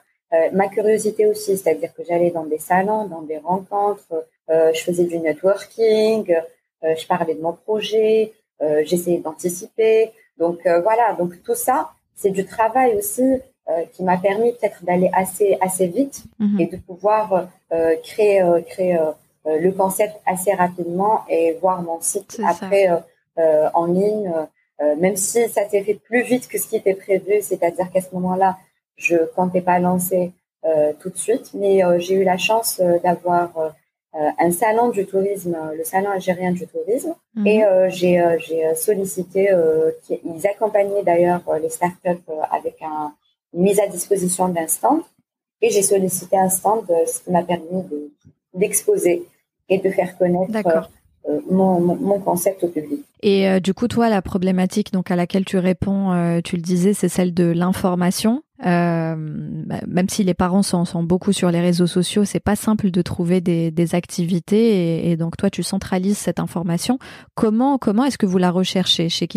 ma curiosité aussi, c'est-à-dire que j'allais dans des salons, dans des rencontres, je faisais du networking, je parlais de mon projet, euh, j'essayais d'anticiper. Donc euh, voilà, donc tout ça, c'est du travail aussi euh, qui m'a permis peut-être d'aller assez assez vite mhm. et de pouvoir créer créer le concept assez rapidement et voir mon site après en ligne. même si ça s'est fait plus vite que ce qui était prévu, c'est-à-dire qu'à ce moment-là, je comptais pas lancer tout de suite, mais j'ai eu la chance d'avoir euh, un salon du tourisme, le salon algérien du tourisme. Mhm. Et euh, j'ai euh, sollicité, ils accompagnaient d'ailleurs les startups avec un, une mise à disposition d'un stand. Et j'ai sollicité un stand, ce qui m'a permis d'exposer et de faire connaître mon, mon, concept au public. Et du coup, toi, la problématique donc à laquelle tu réponds, tu le disais, c'est celle de l'information. Euh, bah, même si les parents sont, sont, beaucoup sur les réseaux sociaux, c'est pas simple de trouver des, des activités et, donc toi tu centralises cette information. Comment comment est-ce que vous la recherchez chez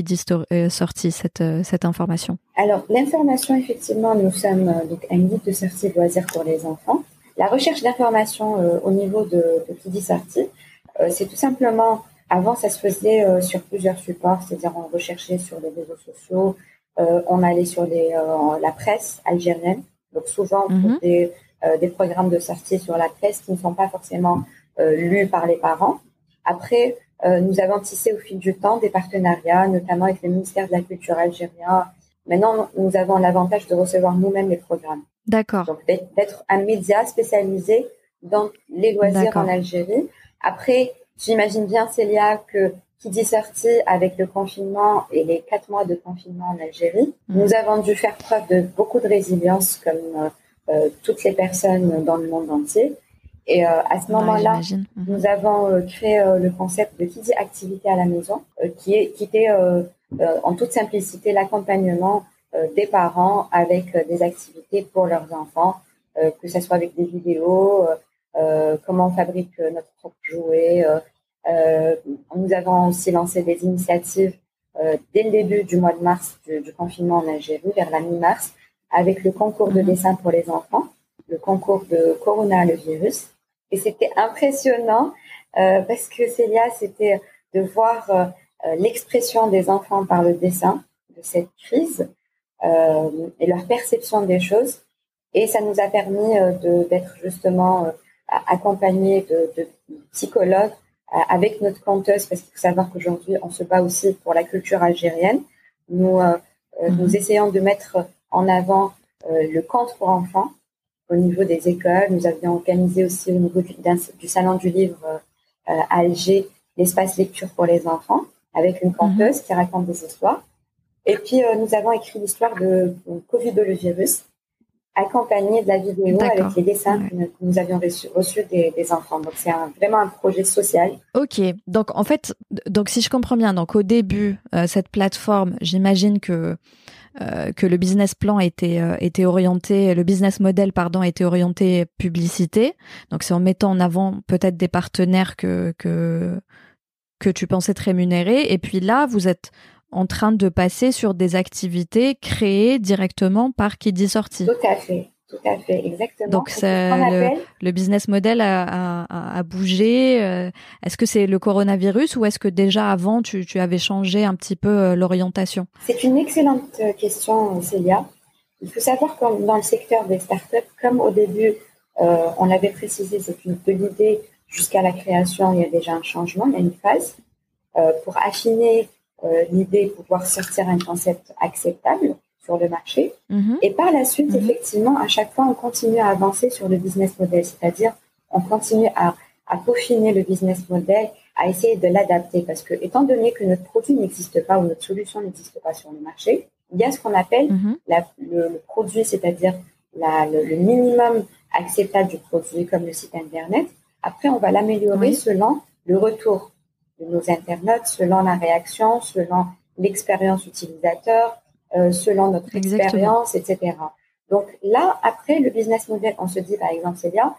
euh, Sortie cette euh, cette information? Alors l'information effectivement nous sommes donc un guide de sortie loisirs pour les enfants. La recherche d'information au niveau de, de Kids Sortie, c'est tout simplement avant ça se faisait sur plusieurs supports, c'est-à-dire on recherchait sur les réseaux sociaux, euh, on allait sur les, euh, la presse algérienne, donc souvent des, euh, des programmes de sortie sur la presse qui ne sont pas forcément lus par les parents. Après, nous avons tissé au fil du temps des partenariats, notamment avec le ministère de la Culture algérien. Maintenant, nous avons l'avantage de recevoir nous-mêmes les programmes. D'accord. Donc d'être un média spécialisé dans les loisirs en Algérie. Après, j'imagine bien, Célia, que qui dit sorti avec le confinement et les quatre mois de confinement en Algérie, mm. nous avons dû faire preuve de beaucoup de résilience comme euh, euh toutes les personnes dans le monde entier. Et euh, à ce moment-là, mm-hmm. nous avons euh, créé le concept de qui dit activité à la maison, qui, est, qui était en toute simplicité l'accompagnement des parents avec des activités pour leurs enfants, que ce soit avec des vidéos, comment on fabrique notre propre jouet, euh, nous avons aussi lancé des initiatives euh, dès le début du mois de mars du, confinement en Algérie, vers la mi-mars, avec le concours de mhm. dessin pour les enfants, le concours de Corona le virus. Et c'était impressionnant euh, parce que Célia, c'était de voir euh, l'expression des enfants par le dessin de cette crise euh, et leur perception des choses. Et ça nous a permis d'être justement accompagnés de, de psychologues euh, avec notre conteuse, parce qu'il faut savoir qu'aujourd'hui, on se bat aussi pour la culture algérienne. Nous, euh, euh, nous mhm. essayons de mettre en avant le conte pour enfants au niveau des écoles. Nous avions organisé aussi au niveau du, du salon du livre à Alger l'espace lecture pour les enfants avec une conteuse mhm. qui raconte des histoires. Et puis, nous avons écrit l'histoire de Covid le virus accompagné de la vidéo avec les dessins que nous avions reçus, des, enfants. Donc c'est vraiment un projet social. Ok, donc en fait, donc si je comprends bien, donc au début euh, cette plateforme, j'imagine que euh, que le business plan était euh, était orienté, le business model pardon était orienté publicité. Donc c'est en mettant en avant peut-être des partenaires que que que tu pensais te rémunérer. Et puis là, vous êtes en train de passer sur des activités créées directement par qui dit sortie. Tout à fait. Tout à fait, exactement. Donc le, le, business model a, a, a bougé. Euh, est-ce que c'est le coronavirus ou est-ce que déjà avant tu, tu avais changé un petit peu euh, l'orientation? C'est une excellente euh, question, Célia. Il faut savoir que dans le secteur des startups, comme au début euh, on l'avait précisé, c'est une de l'idée jusqu'à la création, il y a déjà un changement, il y a une phase euh, pour affiner l'idée de pouvoir sortir un concept acceptable sur le marché. Mhm. Et par la suite, mhm. effectivement, à chaque fois, on continue à avancer sur le business model, c'est-à-dire on continue à, à peaufiner le business model, à essayer de l'adapter parce que étant donné que notre produit n'existe pas ou notre solution n'existe pas sur le marché, il y a ce qu'on appelle mhm. le, produit, c'est-à-dire le, minimum acceptable du produit comme le site internet. Après, on va l'améliorer selon le retour de nos internautes, selon la réaction, selon l'expérience utilisateur, euh, selon notre expérience, etc. Donc là, après, le business model, on se dit par exemple, c'est bien,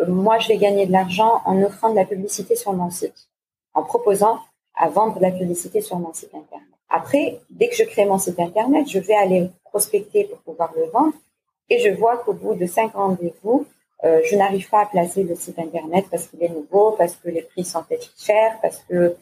euh, moi je vais gagner de l'argent en offrant de la publicité sur mon site, en proposant à vendre de la publicité sur mon site internet. Après, dès que je crée mon site internet, je vais aller prospecter pour pouvoir le vendre et je vois qu'au bout de cinq rendez-vous, euh, je n'arrive pas à placer le site internet parce qu'il est nouveau, parce que les prix sont peut-être chers, parce que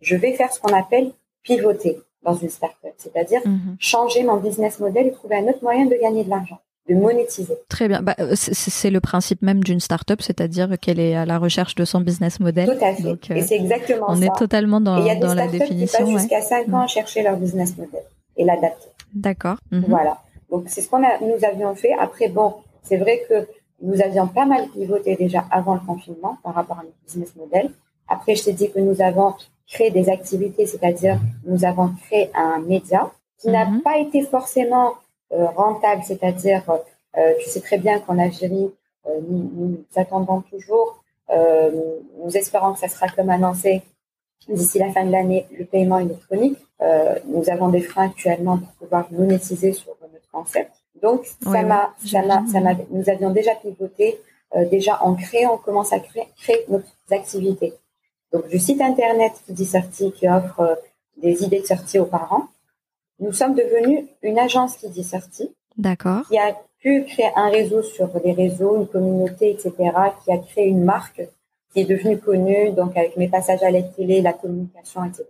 je vais faire ce qu'on appelle pivoter dans une startup, c'est-à-dire mhm. changer mon business model et trouver un autre moyen de gagner de l'argent de monétiser. Très bien. Bah, euh, c'est le principe même d'une startup, c'est-à-dire qu'elle est à la recherche de son business model. Tout à fait. et c'est exactement on ça. On est totalement dans, et y a dans la définition. Qui jusqu'à 5 ans à chercher leur business model et l'adapter. D'accord. Mhm. Voilà. Donc c'est ce qu'on nous avions fait. Après, bon, c'est vrai que nous avions pas mal pivoté déjà avant le confinement par rapport à notre business model. Après, je t'ai dit que nous avons créé des activités, c'est-à-dire nous avons créé un média qui n'a mhm. pas été forcément euh, rentable, c'est-à-dire, euh, tu sais très bien qu'en Algérie, euh, nous, nous, attendons toujours, nous espérons que ça sera comme annoncé d'ici la fin de l'année, le paiement électronique. nous avons des freins actuellement pour pouvoir monétiser sur notre concept. Donc, ça m'a, ça m'a, ça m'a, nous avions déjà pivoté, déjà en créant, on commence à créer, créer nos activités. Donc, du site internet qui dit sortie, qui offre des idées de sortie aux parents, nous sommes devenus une agence qui dit sortie. D'accord. Qui a pu créer un réseau sur les réseaux, une communauté, etc., qui a créé une marque qui est devenue connue, donc avec mes passages à la télé, la communication, etc.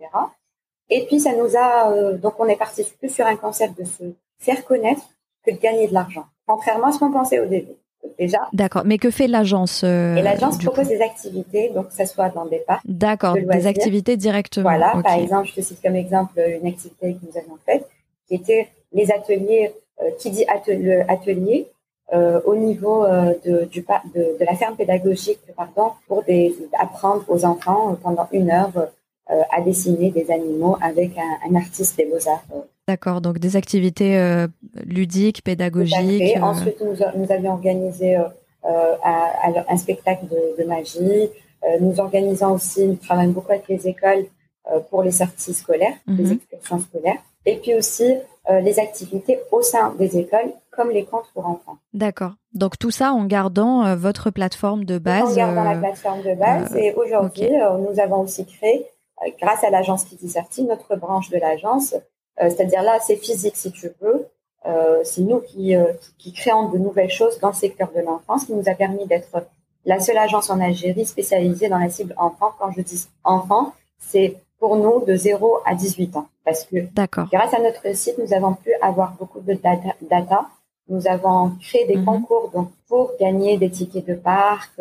Et puis ça nous a, euh, donc on est parti plus sur un concept de se faire connaître que de gagner de l'argent, contrairement à ce qu'on pensait au début déjà. D'accord. Mais que fait l'agence euh, Et l'agence propose des activités, donc que ce soit dans des parcs. D'accord. des activités directement. Voilà. Par exemple, je te cite comme exemple une activité que nous avions faite, qui était les ateliers. Euh, qui dit atelier, atelier euh, au niveau euh, de, du, de, de, la ferme pédagogique, pardon, pour des, apprendre aux enfants pendant une heure à dessiner des animaux avec un, un artiste des beaux-arts D'accord, donc des activités euh, ludiques, pédagogiques. Euh. Ensuite, nous, nous, avions organisé euh, un spectacle de, magie. nous organisons aussi, nous travaillons beaucoup avec les écoles pour les sorties scolaires, les mhm. excursions scolaires. Et puis aussi les activités au sein des écoles, comme les contes pour enfants. D'accord. Donc tout ça en gardant votre plateforme de base. En gardant la plateforme de base. et aujourd'hui, nous avons aussi créé, grâce à l'agence Kitty Sortie, notre branche de l'agence euh, c'est-à-dire là, c'est physique si tu veux. Euh, c'est nous qui, euh, qui, créons de nouvelles choses dans le secteur de l'enfance, qui nous a permis d'être la seule agence en Algérie spécialisée dans la cible enfant. Quand je dis enfant, c'est pour nous de 0 à 18 ans. Parce que grâce à notre site, nous avons pu avoir beaucoup de data. Nous avons créé des mhm. concours donc pour gagner des tickets de parc,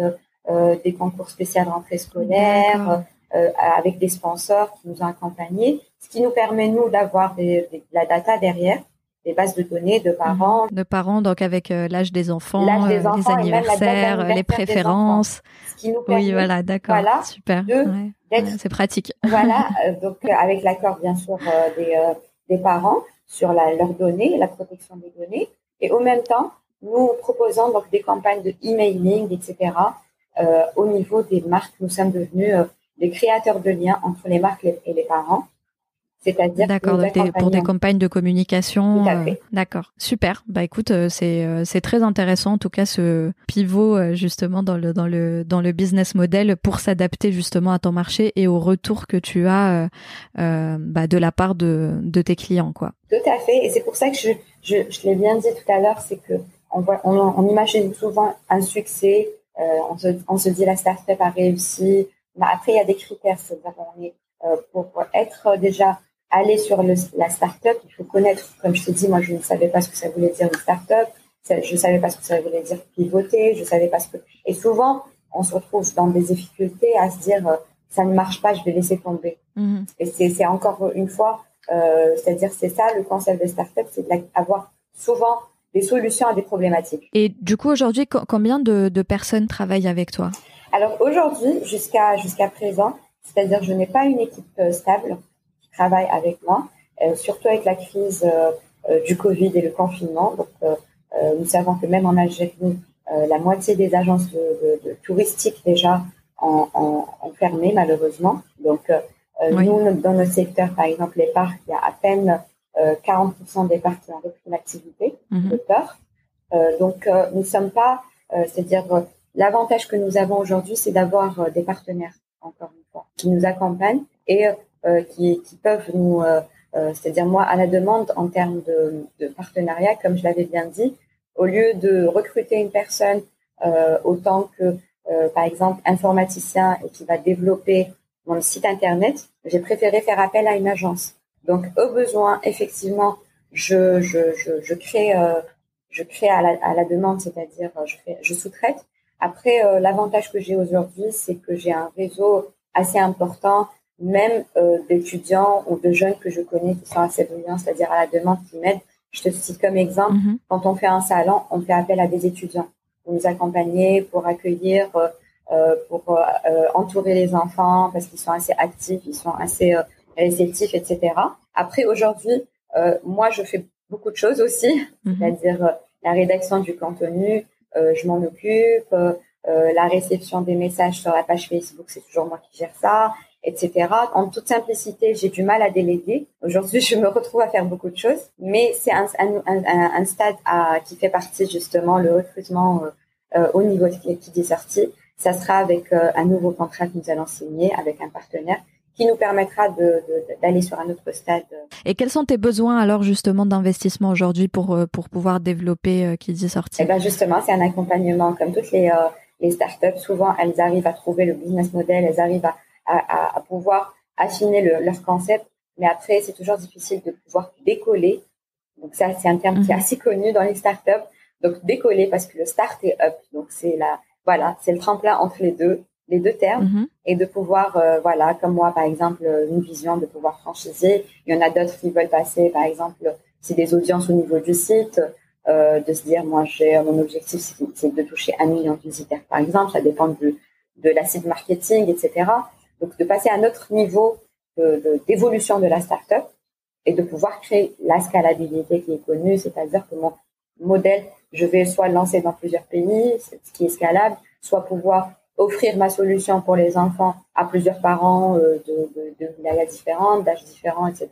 euh, des concours spéciaux de rentrée scolaire, euh, avec des sponsors qui nous ont accompagnés, ce qui nous permet, nous, d'avoir de la data derrière, des bases de données de parents. De parents, donc avec euh, l'âge des enfants, euh, les anniversaires, les préférences. Ce qui nous permet, oui, voilà, d'accord. Voilà, super. c'est pratique. Voilà, donc avec l'accord, bien sûr, des, des parents sur la, leurs données, la protection des données. Et au même temps, nous proposons donc des campagnes de emailing, etc. au niveau des marques, nous sommes devenus des créateurs de liens entre les marques et les parents. C'est-à-dire D'accord, pour des campagnes de communication. Tout à euh. D'accord, super. Bah écoute, euh, c'est euh, c'est très intéressant en tout cas ce pivot justement dans le dans le dans le business model pour s'adapter justement à ton marché et au retour que tu as bah, de la part de de tes clients quoi. Tout à fait, et c'est pour ça que je je, je l'ai bien dit tout à l'heure, c'est que on voit on, on imagine souvent un succès, on se on se dit la startup a réussi, après, il y a des critères. Euh, pour, être déjà aller sur le, la start-up, il faut connaître, comme je t'ai dit, moi, je ne savais pas ce que ça voulait dire une start-up. Je ne savais pas ce que ça voulait dire pivoter. Je savais pas ce que. Et souvent, on se retrouve dans des difficultés à se dire, euh, ça ne marche pas, je vais laisser tomber. Mm-hmm. Et c'est encore une fois, euh, c'est-à-dire, c'est ça le concept de start-up, c'est d'avoir souvent des solutions à des problématiques. Et du coup, aujourd'hui, combien de, de personnes travaillent avec toi? Alors aujourd'hui, jusqu'à jusqu'à présent, c'est-à-dire je n'ai pas une équipe stable qui travaille avec moi, surtout avec la crise du Covid et le confinement. Donc, nous savons que même en Algérie, la moitié des agences de, touristiques déjà ont, ont, fermé malheureusement. Donc, nous, dans notre secteur, par exemple, les parcs, il y a à peine 40% des parcs qui ont repris l'activité mhm. de peur. donc, nous ne sommes pas, c'est-à-dire L'avantage que nous avons aujourd'hui, c'est d'avoir euh, des partenaires, encore une fois, qui nous accompagnent et euh, qui, peuvent nous, euh, c'est-à-dire moi, à la demande en termes de, partenariat, comme je l'avais bien dit, au lieu de recruter une personne autant que, par exemple, informaticien et qui va développer mon site internet, j'ai préféré faire appel à une agence. Donc, au besoin, effectivement, je, crée, à la, demande, c'est-à-dire je sous-traite, après, euh, l'avantage que j'ai aujourd'hui, c'est que j'ai un réseau assez important, même euh, d'étudiants ou de jeunes que je connais qui sont assez brillants, c'est-à-dire à la demande qui m'aident. Je te cite comme exemple, mhm. quand on fait un salon, on fait appel à des étudiants pour nous accompagner, pour accueillir, euh, pour entourer les enfants parce qu'ils sont assez actifs, ils sont assez réceptifs, etc. Après, aujourd'hui, moi, je fais beaucoup de choses aussi, mhm. c'est-à-dire la rédaction du contenu, euh, je m'en occupe. Euh, la réception des messages sur la page Facebook, c'est toujours moi qui gère ça, etc. En toute simplicité, j'ai du mal à déléguer. Aujourd'hui, je me retrouve à faire beaucoup de choses, mais c'est un, stade qui fait partie justement le recrutement euh, au niveau qui, qui est sorti. Ça sera avec un nouveau contrat que nous allons signer avec un partenaire qui nous permettra d'aller sur un autre stade. Et quels sont tes besoins alors justement d'investissement aujourd'hui pour euh, pour pouvoir développer euh, Kids Sortie Eh ben justement, c'est un accompagnement comme toutes les euh, les startups. Souvent, elles arrivent à trouver le business model, elles arrivent à à, à pouvoir affiner le, leur concept, mais après c'est toujours difficile de pouvoir décoller. Donc ça, c'est un terme qui est mhm. assez connu dans les startups. Donc décoller parce que le start est up. Donc c'est la voilà, c'est le tremplin entre les deux les deux termes mhm. et de pouvoir, euh, voilà, comme moi par exemple, une vision de pouvoir franchiser. Il y en a d'autres qui veulent passer, par exemple, c'est des audiences au niveau du site, euh, de se dire, moi j'ai mon objectif, c'est de toucher un million de visiteurs par exemple, ça dépend de, de la site marketing, etc. Donc de passer à un autre niveau d'évolution de, de la startup et de pouvoir créer la scalabilité qui est connue, c'est-à-dire que mon modèle, je vais soit lancer dans plusieurs pays, ce qui est scalable, soit pouvoir offrir ma solution pour les enfants à plusieurs parents euh, de, de, de différentes, d'âges différents, etc.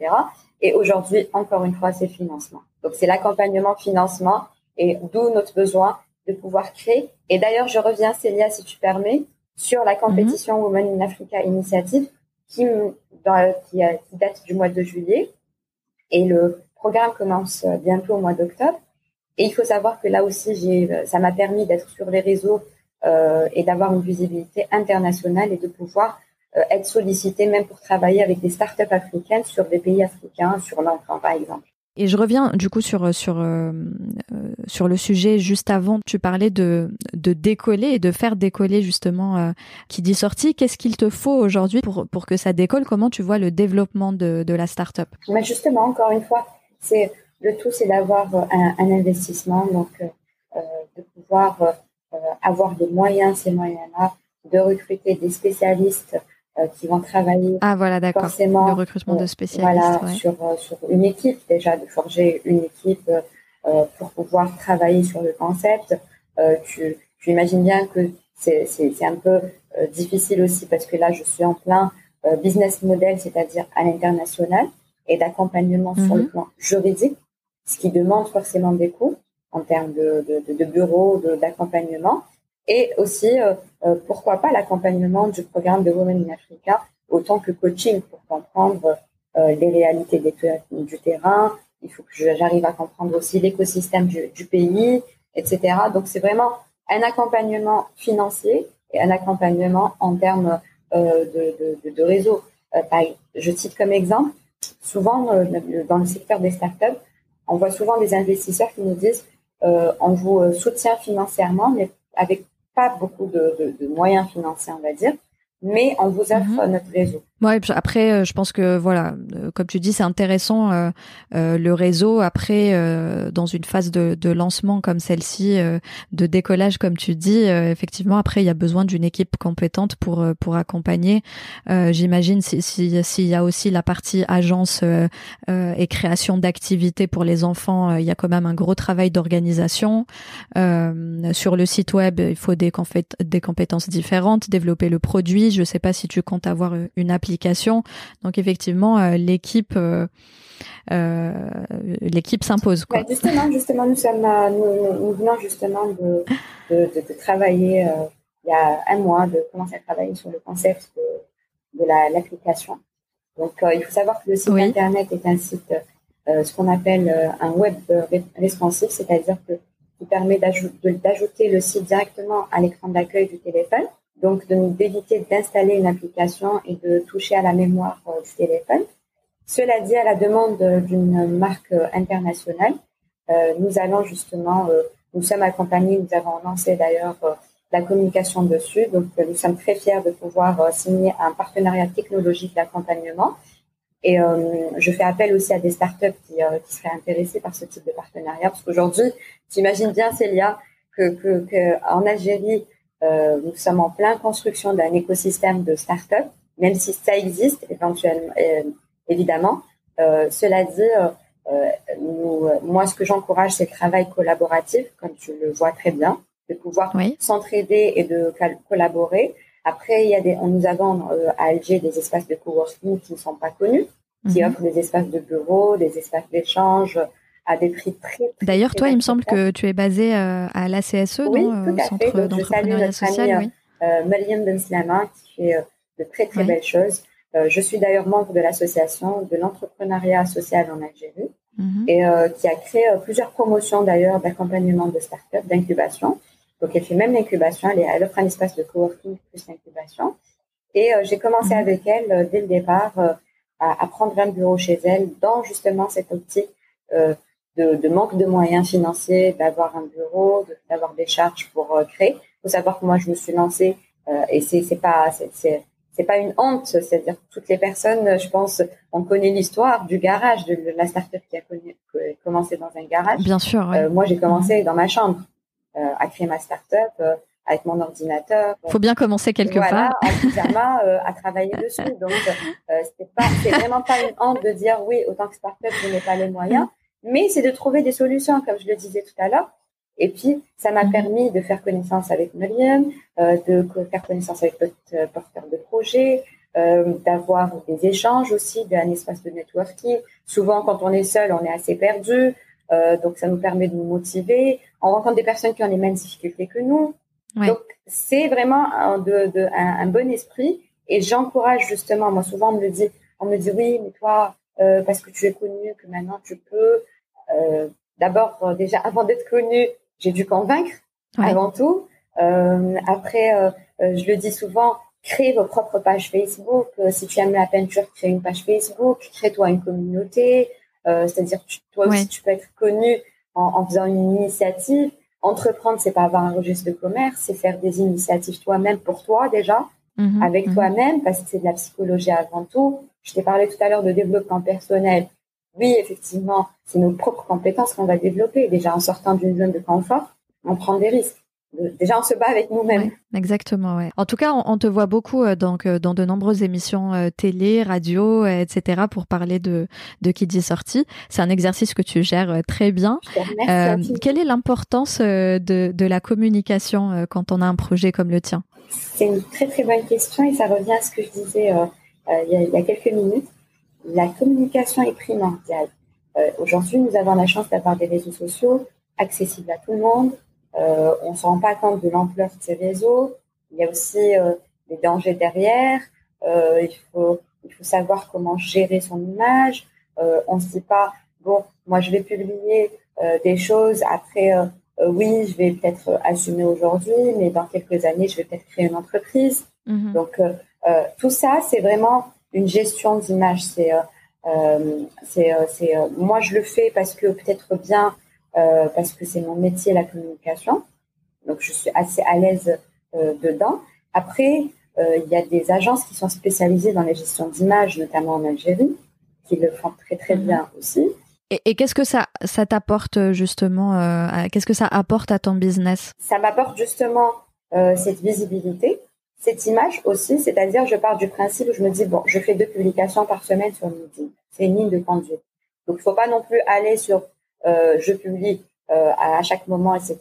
Et aujourd'hui, encore une fois, c'est financement. Donc, c'est l'accompagnement financement et d'où notre besoin de pouvoir créer. Et d'ailleurs, je reviens, Célia, si tu permets, sur la compétition mhm. Women in Africa Initiative qui, dans, qui, qui date du mois de juillet. Et le programme commence bientôt au mois d'octobre. Et il faut savoir que là aussi, j'ai, ça m'a permis d'être sur les réseaux euh, et d'avoir une visibilité internationale et de pouvoir euh, être sollicité même pour travailler avec des startups africaines sur des pays africains, sur l'enfant par exemple. Et je reviens du coup sur sur euh, sur le sujet juste avant. Tu parlais de de décoller et de faire décoller justement qui dit sortie. Qu'est-ce qu'il te faut aujourd'hui pour pour que ça décolle? Comment tu vois le développement de de la startup? Mais justement, encore une fois, c'est le tout, c'est d'avoir un, un, investissement, donc de pouvoir euh, avoir des moyens, ces moyens-là, de recruter des spécialistes euh, qui vont travailler. Ah voilà, d'accord. Forcément, le recrutement de spécialistes. Voilà, sur, euh, sur une équipe déjà, de forger une équipe pour pouvoir travailler sur le concept. tu, tu imagines bien que c'est, c'est, c'est un peu difficile aussi parce que là, je suis en plein business model, c'est-à-dire à l'international, et d'accompagnement sur le mhm. plan juridique, ce qui demande forcément des coûts en termes de, de, de bureaux, d'accompagnement. Et aussi, euh, euh, pourquoi pas l'accompagnement du programme de Women in Africa autant que coaching pour comprendre euh, les réalités des, du terrain. Il faut que j'arrive à comprendre aussi l'écosystème du, du, pays, etc. Donc, c'est vraiment un accompagnement financier et un accompagnement en termes euh, de, de, réseau. je cite comme exemple, souvent dans le secteur des startups, on voit souvent des investisseurs qui nous disent on vous euh, soutient financièrement, mais avec pas beaucoup de, moyens financiers, on va dire, mais on vous offre mhm. notre réseau. Ouais, après, euh, je pense que voilà, euh, comme tu dis, c'est intéressant euh, le réseau. Après, dans une phase de, de lancement comme celle-ci, de décollage, comme tu dis, effectivement, après, il y a besoin d'une équipe compétente pour pour accompagner. J'imagine s'il si, s'il y a aussi la partie agence et création d'activités pour les enfants, il y a quand même un gros travail d'organisation. sur le site web, il faut des, des compétences différentes, développer le produit. Je sais pas si tu comptes avoir une application donc effectivement, euh, l'équipe euh, euh, l'équipe s'impose. justement, justement, nous sommes, nous, venons justement de, de, travailler il y a un mois, de commencer à travailler sur le concept de, de l'application. Donc, il faut savoir que le site internet est un site, ce qu'on appelle un web responsive, c'est-à-dire que qui permet d'ajouter le site directement à l'écran d'accueil du téléphone donc d'éviter d'installer une application et de toucher à la mémoire euh, du téléphone. Cela dit, à la demande d'une marque euh, internationale, euh, nous allons justement, nous sommes accompagnés, nous avons lancé d'ailleurs la communication dessus, donc nous sommes très fiers de pouvoir signer un partenariat technologique d'accompagnement. Et je fais appel aussi à des startups qui, qui seraient intéressées par ce type de partenariat, parce qu'aujourd'hui, j'imagine bien, Célia, que, que, que en Algérie, euh, nous sommes en pleine construction d'un écosystème de start-up, même si ça existe éventuellement, euh, évidemment. Euh, cela dit, nous, moi, ce que j'encourage, c'est le travail collaboratif, comme tu le vois très bien, de pouvoir s'entraider et de collaborer. Après, il y a des, nous avons à Alger des espaces de coworking qui ne sont pas connus, qui mhm. offrent des espaces de bureaux, des espaces d'échange, à des prix très. D'ailleurs, toi, il me semble que tu es basé euh, à l'ACSE, oui, non, tout à Centre fait. Donc, je salue notre ami, oui. euh, Mariam Ben Slama, qui fait euh, de très très belles choses. Euh, je suis d'ailleurs membre de l'association de l'entrepreneuriat social en Algérie mhm. et qui a créé plusieurs promotions d'ailleurs d'accompagnement de start-up, d'incubation. Donc, elle fait même l'incubation. Elle, elle, offre un espace de coworking plus l'incubation. Et j'ai commencé mhm. avec elle dès le départ à, à, prendre un bureau chez elle dans justement cette optique euh, de, manque de moyens financiers, d'avoir un bureau, d'avoir des charges pour euh, créer. Il faut savoir que moi, je me suis lancée euh, et c'est c'est pas c'est c'est pas une honte, c'est-à-dire toutes les personnes, je pense, on connaît l'histoire du garage, de, la start-up qui a, connu, commencé dans un garage. Bien sûr. Euh, moi, j'ai commencé dans ma chambre à créer ma start-up avec mon ordinateur. Faut bien commencer quelque voilà, part. en pyjama, à travailler dessus. Donc, c'est pas, c'est vraiment pas une honte de dire oui, autant que start-up, je n'ai pas les moyens mais c'est de trouver des solutions, comme je le disais tout à l'heure. Et puis, ça m'a mhm. permis de faire connaissance avec Mariam, euh, de faire connaissance avec d'autres euh, porteurs de projets, euh, d'avoir des échanges aussi, d'un espace de networking. Souvent, quand on est seul, on est assez perdu, euh, donc ça nous permet de nous motiver. On rencontre des personnes qui ont les mêmes difficultés que nous. Donc, c'est vraiment un, de, de, un, un, bon esprit. Et j'encourage justement, moi souvent on me le dit, on me dit oui, mais toi, parce que tu es connu, que maintenant tu peux, euh, d'abord, euh, déjà, avant d'être connue, j'ai dû convaincre avant tout. Euh, après, je le dis souvent, crée vos propres pages Facebook. si tu aimes la peinture, crée une page Facebook, crée-toi une communauté. C'est-à-dire, toi aussi, tu peux être connu en, faisant une initiative. Entreprendre, c'est pas avoir un registre de commerce, c'est faire des initiatives toi-même pour toi déjà, mhm, avec mhm. toi-même, parce que c'est de la psychologie avant tout. Je t'ai parlé tout à l'heure de développement personnel oui, effectivement, c'est nos propres compétences qu'on va développer. Déjà, en sortant d'une zone de confort, on prend des risques. Déjà, on se bat avec nous-mêmes. exactement, ouais. En tout cas, on, te voit beaucoup euh, donc, dans de nombreuses émissions euh, télé, radio, euh, etc. pour parler de, de qui dit sortie. C'est un exercice que tu gères très bien. quelle est l'importance de, de la communication quand on a un projet comme le tien? C'est une très très bonne question et ça revient à ce que je disais il y, a, il y a quelques minutes la communication est primordiale. Euh, Aujourd'hui, nous avons la chance d'avoir des réseaux sociaux accessibles à tout le monde. Euh, on ne se rend pas compte de l'ampleur de ces réseaux. Il y a aussi euh, des dangers derrière. Euh, il, faut, il faut savoir comment gérer son image. On ne se dit pas, bon, moi je vais publier des choses, après, oui, je vais peut-être assumer aujourd'hui, mais dans quelques années, je vais peut-être créer une entreprise. Mm-hmm. Donc, tout ça, c'est vraiment une gestion d'image. C'est euh, euh, c'est euh, moi je le fais parce que peut-être bien parce que c'est mon métier la communication. Donc je suis assez à l'aise dedans. Après il y a des agences qui sont spécialisées dans la gestion d'images, notamment en Algérie, qui le font très très mhm. bien aussi. Et, qu'est-ce que ça, ça t'apporte justement Qu'est-ce que ça apporte à ton business? Ça m'apporte justement cette visibilité, cette image aussi, c'est-à-dire je pars du principe où je me dis bon, je fais deux publications par semaine sur LinkedIn, c'est une ligne de conduite. Donc il faut pas non plus aller sur euh, je publie euh, à chaque moment, etc.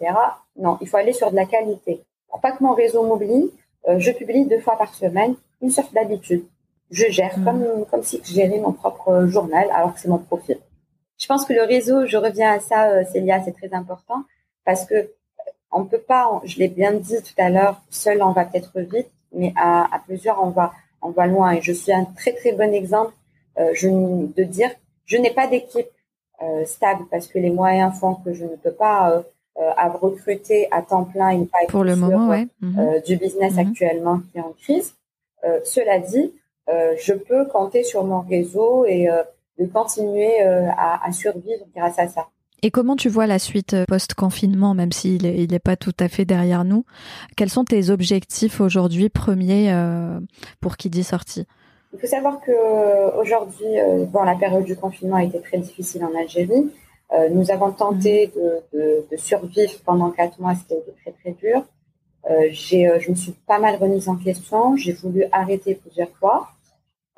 Non, il faut aller sur de la qualité. Pour pas que mon réseau m'oublie, euh, je publie deux fois par semaine, une sorte d'habitude. Je gère mmh. comme comme si je gérais mon propre journal alors que c'est mon profil. Je pense que le réseau, je reviens à ça, Célia, c'est très important parce que on peut pas, je l'ai bien dit tout à l'heure, seul on va peut-être vite, mais à, à, plusieurs on va on va loin. Et je suis un très très bon exemple euh, je, de dire je n'ai pas d'équipe euh, stable parce que les moyens font que je ne peux pas euh, recruter à temps plein une pipe pour le moment ouais. Mhm. du business mhm. actuellement qui est en crise. cela dit, je peux compter sur mon réseau et de continuer à, à survivre grâce à ça. Et comment tu vois la suite euh, post-confinement, même s'il n'est il est pas tout à fait derrière nous? Quels sont tes objectifs aujourd'hui premiers euh, pour qui dit sortie Il faut savoir que euh, aujourd'hui, bon, la période du confinement a été très difficile en Algérie. nous avons tenté mmh. de, de, de, survivre pendant quatre mois, ce qui a été très très dur. je me suis pas mal remise en question. J'ai voulu arrêter plusieurs fois.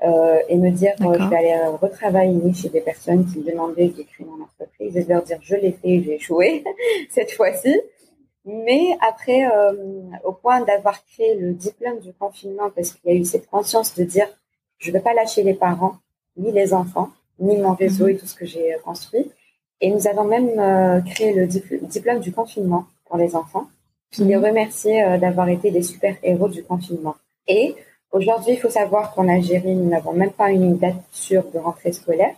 Euh, et me dire euh, je vais aller euh, retravailler chez des personnes qui me demandaient d'écrire mon entreprise et de leur dire je l'ai fait, j'ai échoué cette fois-ci. Mais après, au point d'avoir créé le diplôme du confinement, parce qu'il y a eu cette conscience de dire je ne vais pas lâcher les parents, ni les enfants, ni mon réseau mhm. et tout ce que j'ai construit. Et nous avons même créé le diplôme du confinement pour les enfants. Puis les mhm. remercier d'avoir été des super héros du confinement. Et Aujourd'hui, il faut savoir qu'en Algérie, nous n'avons même pas une date sûre de rentrée scolaire.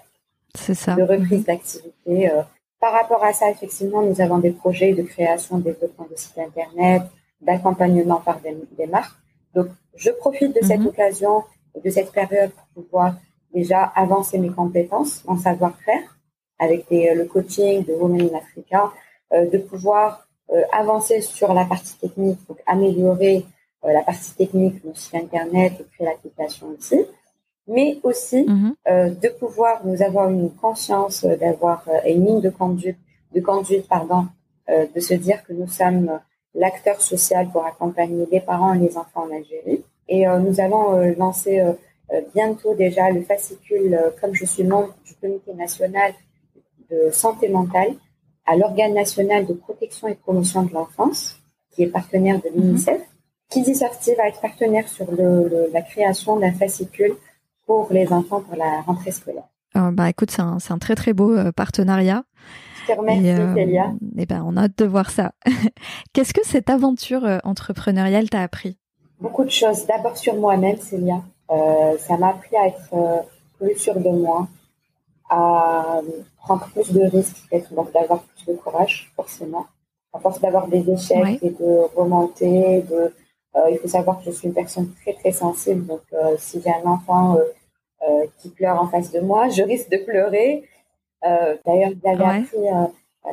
C'est ça. De reprise d'activité. Euh, par rapport à ça, effectivement, nous avons des projets de création, développement de sites internet, d'accompagnement par des, marques. Donc, je profite de cette mhm. occasion, de cette période pour pouvoir déjà avancer mes compétences, mon savoir-faire avec le coaching de Women in Africa, euh, de pouvoir euh, avancer sur la partie technique, donc améliorer euh, la partie technique, le site internet et créer l'application aussi, mais aussi mhm. euh, de pouvoir nous avoir une conscience euh, d'avoir une ligne de conduite, de conduite pardon, de se dire que nous sommes l'acteur social pour accompagner les parents et les enfants en Algérie. Et nous allons lancer bientôt déjà le fascicule, comme je suis membre du comité national de santé mentale, à l'organe national de protection et promotion de l'enfance, qui est partenaire de l'UNICEF. Qui sortie va être partenaire sur le, la création d'un fascicule pour les enfants pour la rentrée scolaire. Euh, bah écoute, c'est un, un, très très beau euh, partenariat. Je te remercie, et, euh, Et ben, on a hâte de voir ça. Qu'est-ce que cette aventure euh, entrepreneuriale t'a appris? Beaucoup de choses. D'abord sur moi-même, Célia. ça m'a appris à être plus sûre de moi, à prendre plus de risques, donc d'avoir plus de courage, forcément. À force d'avoir des échecs et de remonter, de il faut savoir que je suis une personne très très sensible, donc euh, si j'ai un enfant euh, qui pleure en face de moi, je risque de pleurer. D'ailleurs, j'avais appris,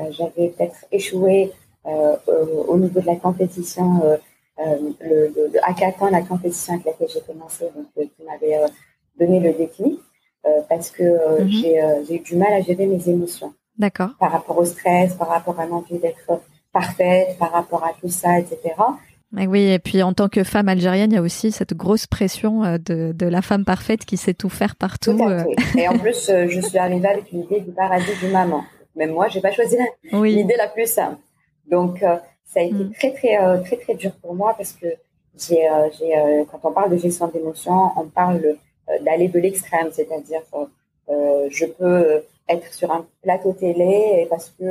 j'avais peut-être échoué au niveau de la compétition, le, le, hackathon, la compétition avec laquelle j'ai commencé, donc qui m'avait donné le déclic, parce que mhm. j'ai eu du mal à gérer mes émotions. D'accord. Par rapport au stress, par rapport à l'envie d'être parfaite, par rapport à tout ça, etc oui, et puis en tant que femme algérienne, il y a aussi cette grosse pression euh, de, de la femme parfaite qui sait tout faire partout. Tout à euh. fait. Et en plus, euh, je suis arrivée avec l'idée du paradis du maman. Même moi, j'ai pas choisi l'idée la plus simple. Donc, ça a été mm. très, très, très, très dur pour moi parce que j'ai, j'ai, quand on parle de gestion d'émotions, on parle d'aller de l'extrême, c'est-à-dire, je peux être sur un plateau télé parce que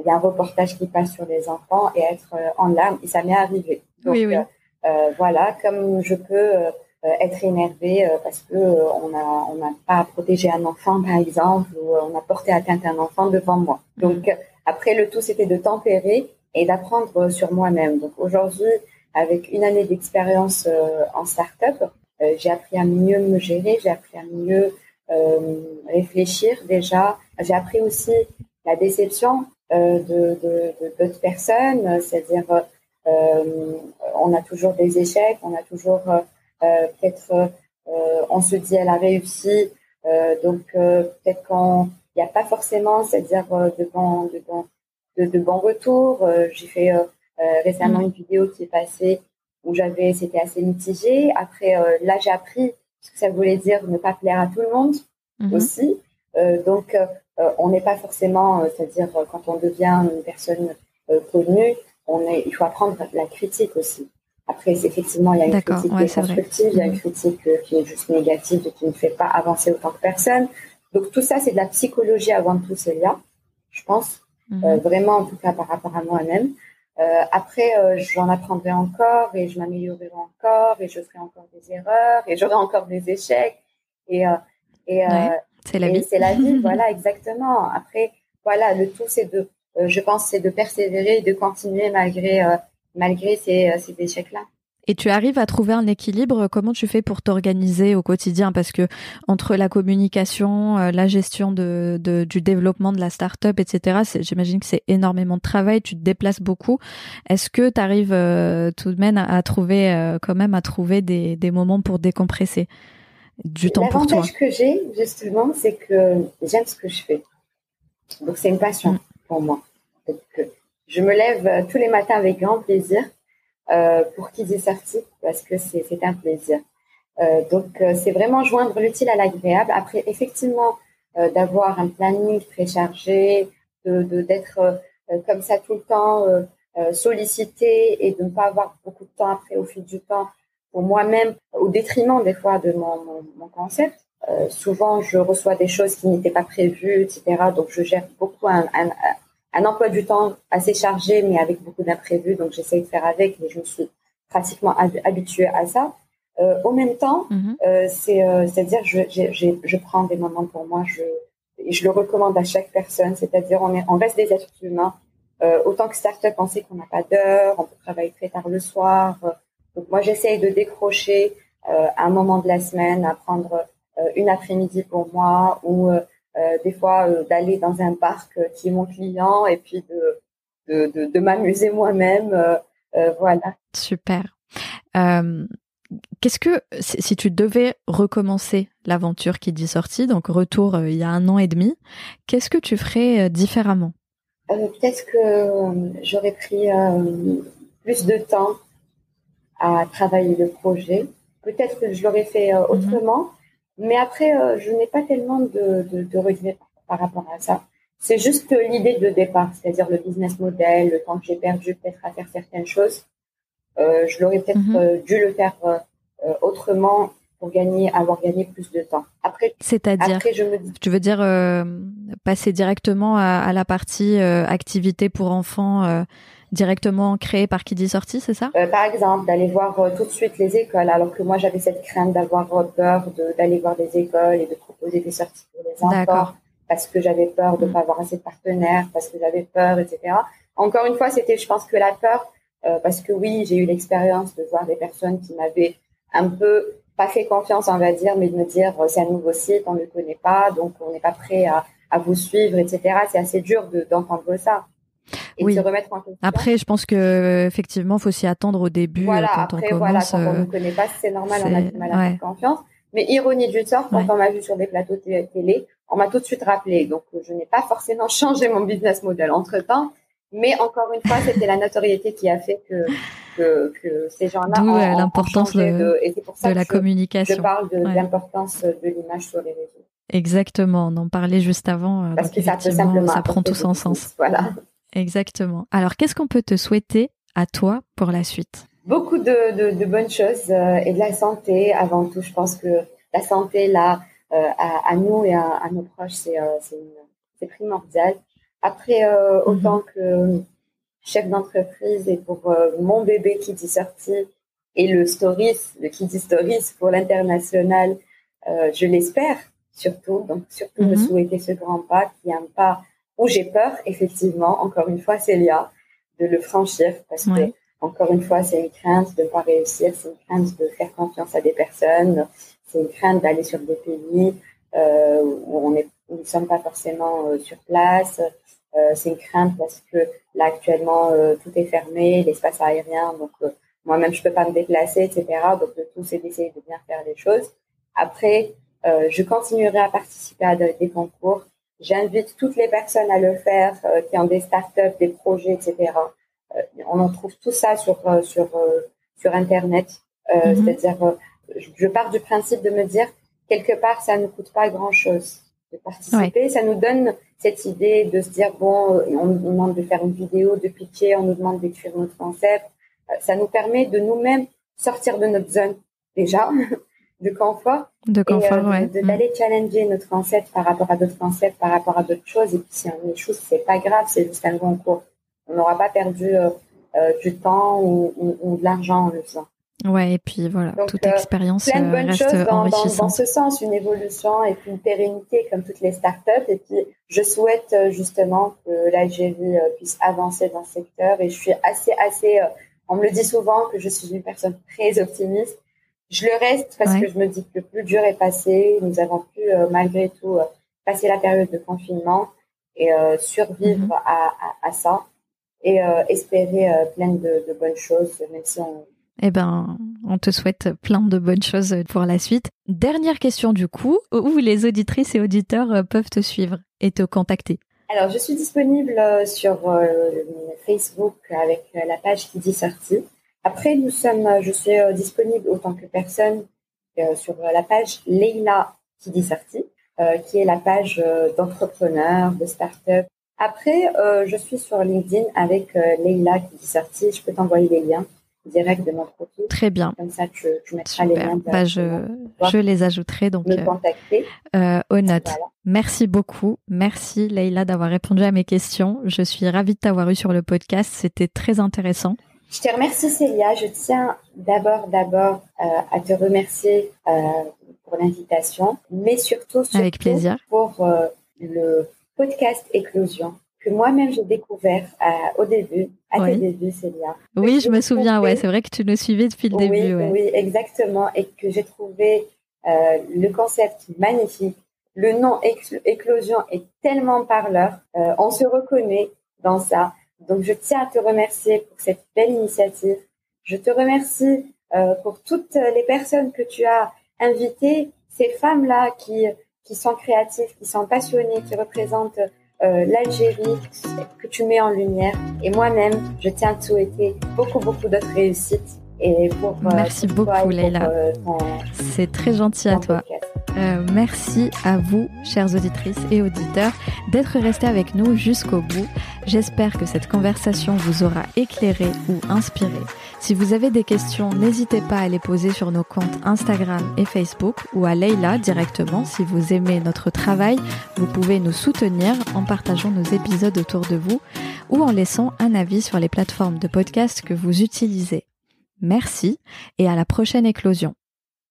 il y a un reportage qui passe sur les enfants et être euh, en larmes. Et ça m'est arrivé. Donc, oui, oui. Euh, euh, voilà, comme je peux être énervée parce que on a on n'a pas protégé un enfant par exemple ou on a porté atteinte à un enfant devant moi. Mm. Donc après le tout c'était de tempérer et d'apprendre sur moi-même. Donc aujourd'hui avec une année d'expérience en start-up, j'ai appris à mieux me gérer, j'ai appris à mieux réfléchir déjà. J'ai appris aussi la déception euh, de d'autres personnes, c'est-à-dire euh, on a toujours des échecs, on a toujours peut-être on se dit elle a réussi, donc peut-être qu'il n'y a pas forcément, c'est-à-dire de bons, de bons, de, bons retours. J'ai fait récemment mm. une vidéo qui est passée où j'avais, c'était assez mitigé. Après, là, j'ai appris ce que ça voulait dire ne pas plaire à tout le monde mm-hmm. aussi. donc, on n'est pas forcément, c'est-à-dire quand on devient une personne connue, on est, il faut apprendre la critique aussi. Après, effectivement, il y a une critique qui est constructive, il y a une mhm. critique euh, qui est juste négative et qui ne fait pas avancer autant que personne. Donc tout ça, c'est de la psychologie avant tout, Célia, je pense, euh, vraiment en tout cas par rapport à moi-même. Euh, après, euh, j'en apprendrai encore et je m'améliorerai encore et je ferai encore des erreurs et j'aurai encore des échecs. Et, euh, et c'est la vie. C'est la vie, voilà, exactement. Après, voilà, le tout, c'est de euh, je pense, c'est de persévérer et de continuer malgré, euh, malgré ces, euh, ces échecs-là. Et tu arrives à trouver un équilibre Comment tu fais pour t'organiser au quotidien? Parce que entre la communication, la gestion de, de du développement de la start-up, etc., j'imagine que c'est énormément de travail. Tu te déplaces beaucoup. Est-ce que tu arrives tout de même à, trouver, quand même, à trouver des, des moments pour décompresser? Du temps pour toi L'avantage que j'ai justement, c'est que j'aime ce que je fais. Donc c'est une passion. Mm pour moi. je me lève euh, tous les matins avec grand plaisir euh, pour qu'ils aient sorti parce que c'est un plaisir. Euh, donc c'est vraiment joindre l'utile à l'agréable. Après effectivement d'avoir un planning très chargé, de d'être comme ça tout le temps sollicité et de ne pas avoir beaucoup de temps après au fil du temps pour moi-même au détriment des fois de mon, mon, concept. souvent, je reçois des choses qui n'étaient pas prévues, etc. Donc, je gère beaucoup un, un, un emploi du temps assez chargé, mais avec beaucoup d'imprévus. Donc, j'essaie de faire avec, mais je me suis pratiquement habituée à ça. Euh, au même temps, mhm. euh, c'est, euh, c'est-à-dire, je, je prends des moments pour moi. Je, et je le recommande à chaque personne. C'est-à-dire, on, est, on reste des êtres humains. Euh, autant que start-up, on sait qu'on n'a pas d'heure, on peut travailler très tard le soir. Donc, moi, j'essaye de décrocher un moment de la semaine, à prendre une après-midi pour moi ou euh, des fois euh, d'aller dans un parc euh, qui est mon client et puis de, de, de, de m'amuser moi-même. voilà. Super. Qu'est-ce que, si tu devais recommencer l'aventure qui dit sortie, donc retour il y a un an et demi, qu'est-ce que tu ferais différemment? Peut-être que j'aurais pris plus de temps à travailler le projet. Peut-être que je l'aurais fait mhm. autrement. Mais après, euh, je n'ai pas tellement de, de, de regrets par, rapport à ça. C'est juste l'idée de départ, c'est-à-dire le business model, le temps que j'ai perdu peut-être à faire certaines choses. Euh, je l'aurais peut-être euh, dû le faire euh, euh, autrement pour gagner, avoir gagné plus de temps. Après, c'est-à-dire, tu veux dire passer directement à, à la partie activité pour enfants directement créé par qui dit sortie, c'est ça? Euh, Par exemple, d'aller voir euh, tout de suite les écoles, alors que moi j'avais cette crainte d'avoir peur d'aller voir des écoles et de proposer des sorties pour les enfants, parce que j'avais peur de ne mm. pas avoir assez de partenaires, parce que j'avais peur, etc. Encore une fois, c'était, je pense que la peur, euh, parce que oui, j'ai eu l'expérience de voir des personnes qui m'avaient un peu pas fait confiance, on va dire, mais de me dire c'est un nouveau site, on ne le connaît pas, donc on n'est pas prêt à, à vous suivre, etc. C'est assez dur d'entendre ça et oui. se remettre en question. Après, je pense que effectivement, faut s'y attendre au début. Voilà, quand après, on voilà, quand on ne connaît pas, c'est normal, on a du mal à faire confiance. Mais ironie du sort, quand on m'a vu sur des plateaux télé, on m'a tout de suite rappelé. Donc, je n'ai pas forcément changé mon business model entre temps. Mais encore une fois, c'était la notoriété qui a fait que, que, que ces gens-là ont, euh, l'importance de, de, et pour ça de la communication. Je parle de l'importance de l'image sur les réseaux. Exactement, on en parlait juste avant. Euh, Parce que ça peut simplement ça prend tout son sens. Voilà. Exactement. Alors, qu'est-ce qu'on peut te souhaiter à toi pour la suite? Beaucoup de, de, bonnes choses euh, et de la santé avant tout. Je pense que la santé, là, euh, à, nous et à, nos proches, c'est euh, primordial. Après, mhm. autant que chef d'entreprise et pour mon bébé qui dit sorti et le stories, le qui dit stories pour l'international, je l'espère surtout. Donc, surtout me mhm. souhaiter ce grand pas qui est un pas où j'ai peur, effectivement, encore une fois, Célia, de le franchir parce que, encore une fois, c'est une crainte de ne pas réussir, c'est une crainte de faire confiance à des personnes, c'est une crainte d'aller sur des pays euh, où on est, où ne sommes pas forcément euh, sur place. Euh, c'est une crainte parce que là actuellement euh, tout est fermé, l'espace aérien, donc moi-même, je peux pas me déplacer, etc. Donc, le tout, c'est d'essayer de bien faire les choses. Après, euh, je continuerai à participer à des concours. J'invite toutes les personnes à le faire euh, qui ont des startups, des projets, etc. Euh, on en trouve tout ça sur sur sur internet. Mhm. C'est-à-dire, je pars du principe de me dire quelque part, ça ne coûte pas grand-chose de participer. Ça nous donne cette idée de se dire bon, on nous demande de faire une vidéo, de pitcher, on nous demande d'écrire notre concept. Ça nous permet de nous-mêmes sortir de notre zone déjà de confort. De confort, et, euh, D'aller challenger notre concept par rapport à d'autres concepts, par rapport à d'autres choses. Et puis si on échoue, c'est pas grave, c'est juste un concours. On n'aura pas perdu euh, euh, du temps ou, ou, de l'argent en le faisant. Ouais, et puis voilà, toute expérience plein de bonnes reste choses dans, enrichissante. Dans, ce sens, une évolution et puis une pérennité comme toutes les startups. Et puis, je souhaite justement que l'Algérie puisse avancer dans ce secteur. Et je suis assez, assez, on me le dit souvent que je suis une personne très optimiste. Je le reste parce que je me dis que le plus dur est passé. Nous avons pu, euh, malgré tout, euh, passer la période de confinement et euh, survivre mhm. à, à, ça et espérer plein de, de, bonnes choses, même si on... Eh ben, on te souhaite plein de bonnes choses pour la suite. Dernière question du coup, où les auditrices et auditeurs peuvent te suivre et te contacter? Alors, je suis disponible sur Facebook avec la page qui dit sortie. Après, nous sommes, je suis euh, disponible autant que personne euh, sur la page Leila qui dit euh, qui est la page d'entrepreneurs, de start-up. Après, je suis sur LinkedIn avec Leila qui dit sortie. Je peux t'envoyer les liens directs de mon profil. Très bien. Comme ça, tu, tu mettras les liens. Bah, je, je les ajouterai donc. Me contacter. Euh, aux notes. Merci beaucoup. Merci Leila d'avoir répondu à mes questions. Je suis ravie de t'avoir eu sur le podcast. C'était très intéressant. Je te remercie Célia. Je tiens d'abord d'abord euh, à te remercier euh, pour l'invitation, mais surtout, surtout Avec plaisir. pour euh, le podcast Éclosion que moi-même j'ai découvert au début, à tes débuts, Célia. Oui, je me souviens. Ouais, c'est vrai que tu nous suivais depuis le début. Ouais. Oui, exactement, et que j'ai trouvé le concept magnifique. Le nom Éclosion est tellement parleur. on se reconnaît dans ça. Donc, je tiens à te remercier pour cette belle initiative. Je te remercie euh, pour toutes les personnes que tu as invitées, ces femmes-là qui, qui sont créatives, qui sont passionnées, qui représentent euh, l'Algérie, que tu mets en lumière. Et moi-même, je tiens à te souhaiter beaucoup, beaucoup d'autres réussites. Et pour, euh, Merci beaucoup, Leila. C'est très gentil à toi. Euh, merci à vous, chères auditrices et auditeurs, d'être restés avec nous jusqu'au bout. J'espère que cette conversation vous aura éclairé ou inspiré. Si vous avez des questions, n'hésitez pas à les poser sur nos comptes Instagram et Facebook ou à Leila directement. Si vous aimez notre travail, vous pouvez nous soutenir en partageant nos épisodes autour de vous ou en laissant un avis sur les plateformes de podcast que vous utilisez. Merci et à la prochaine éclosion.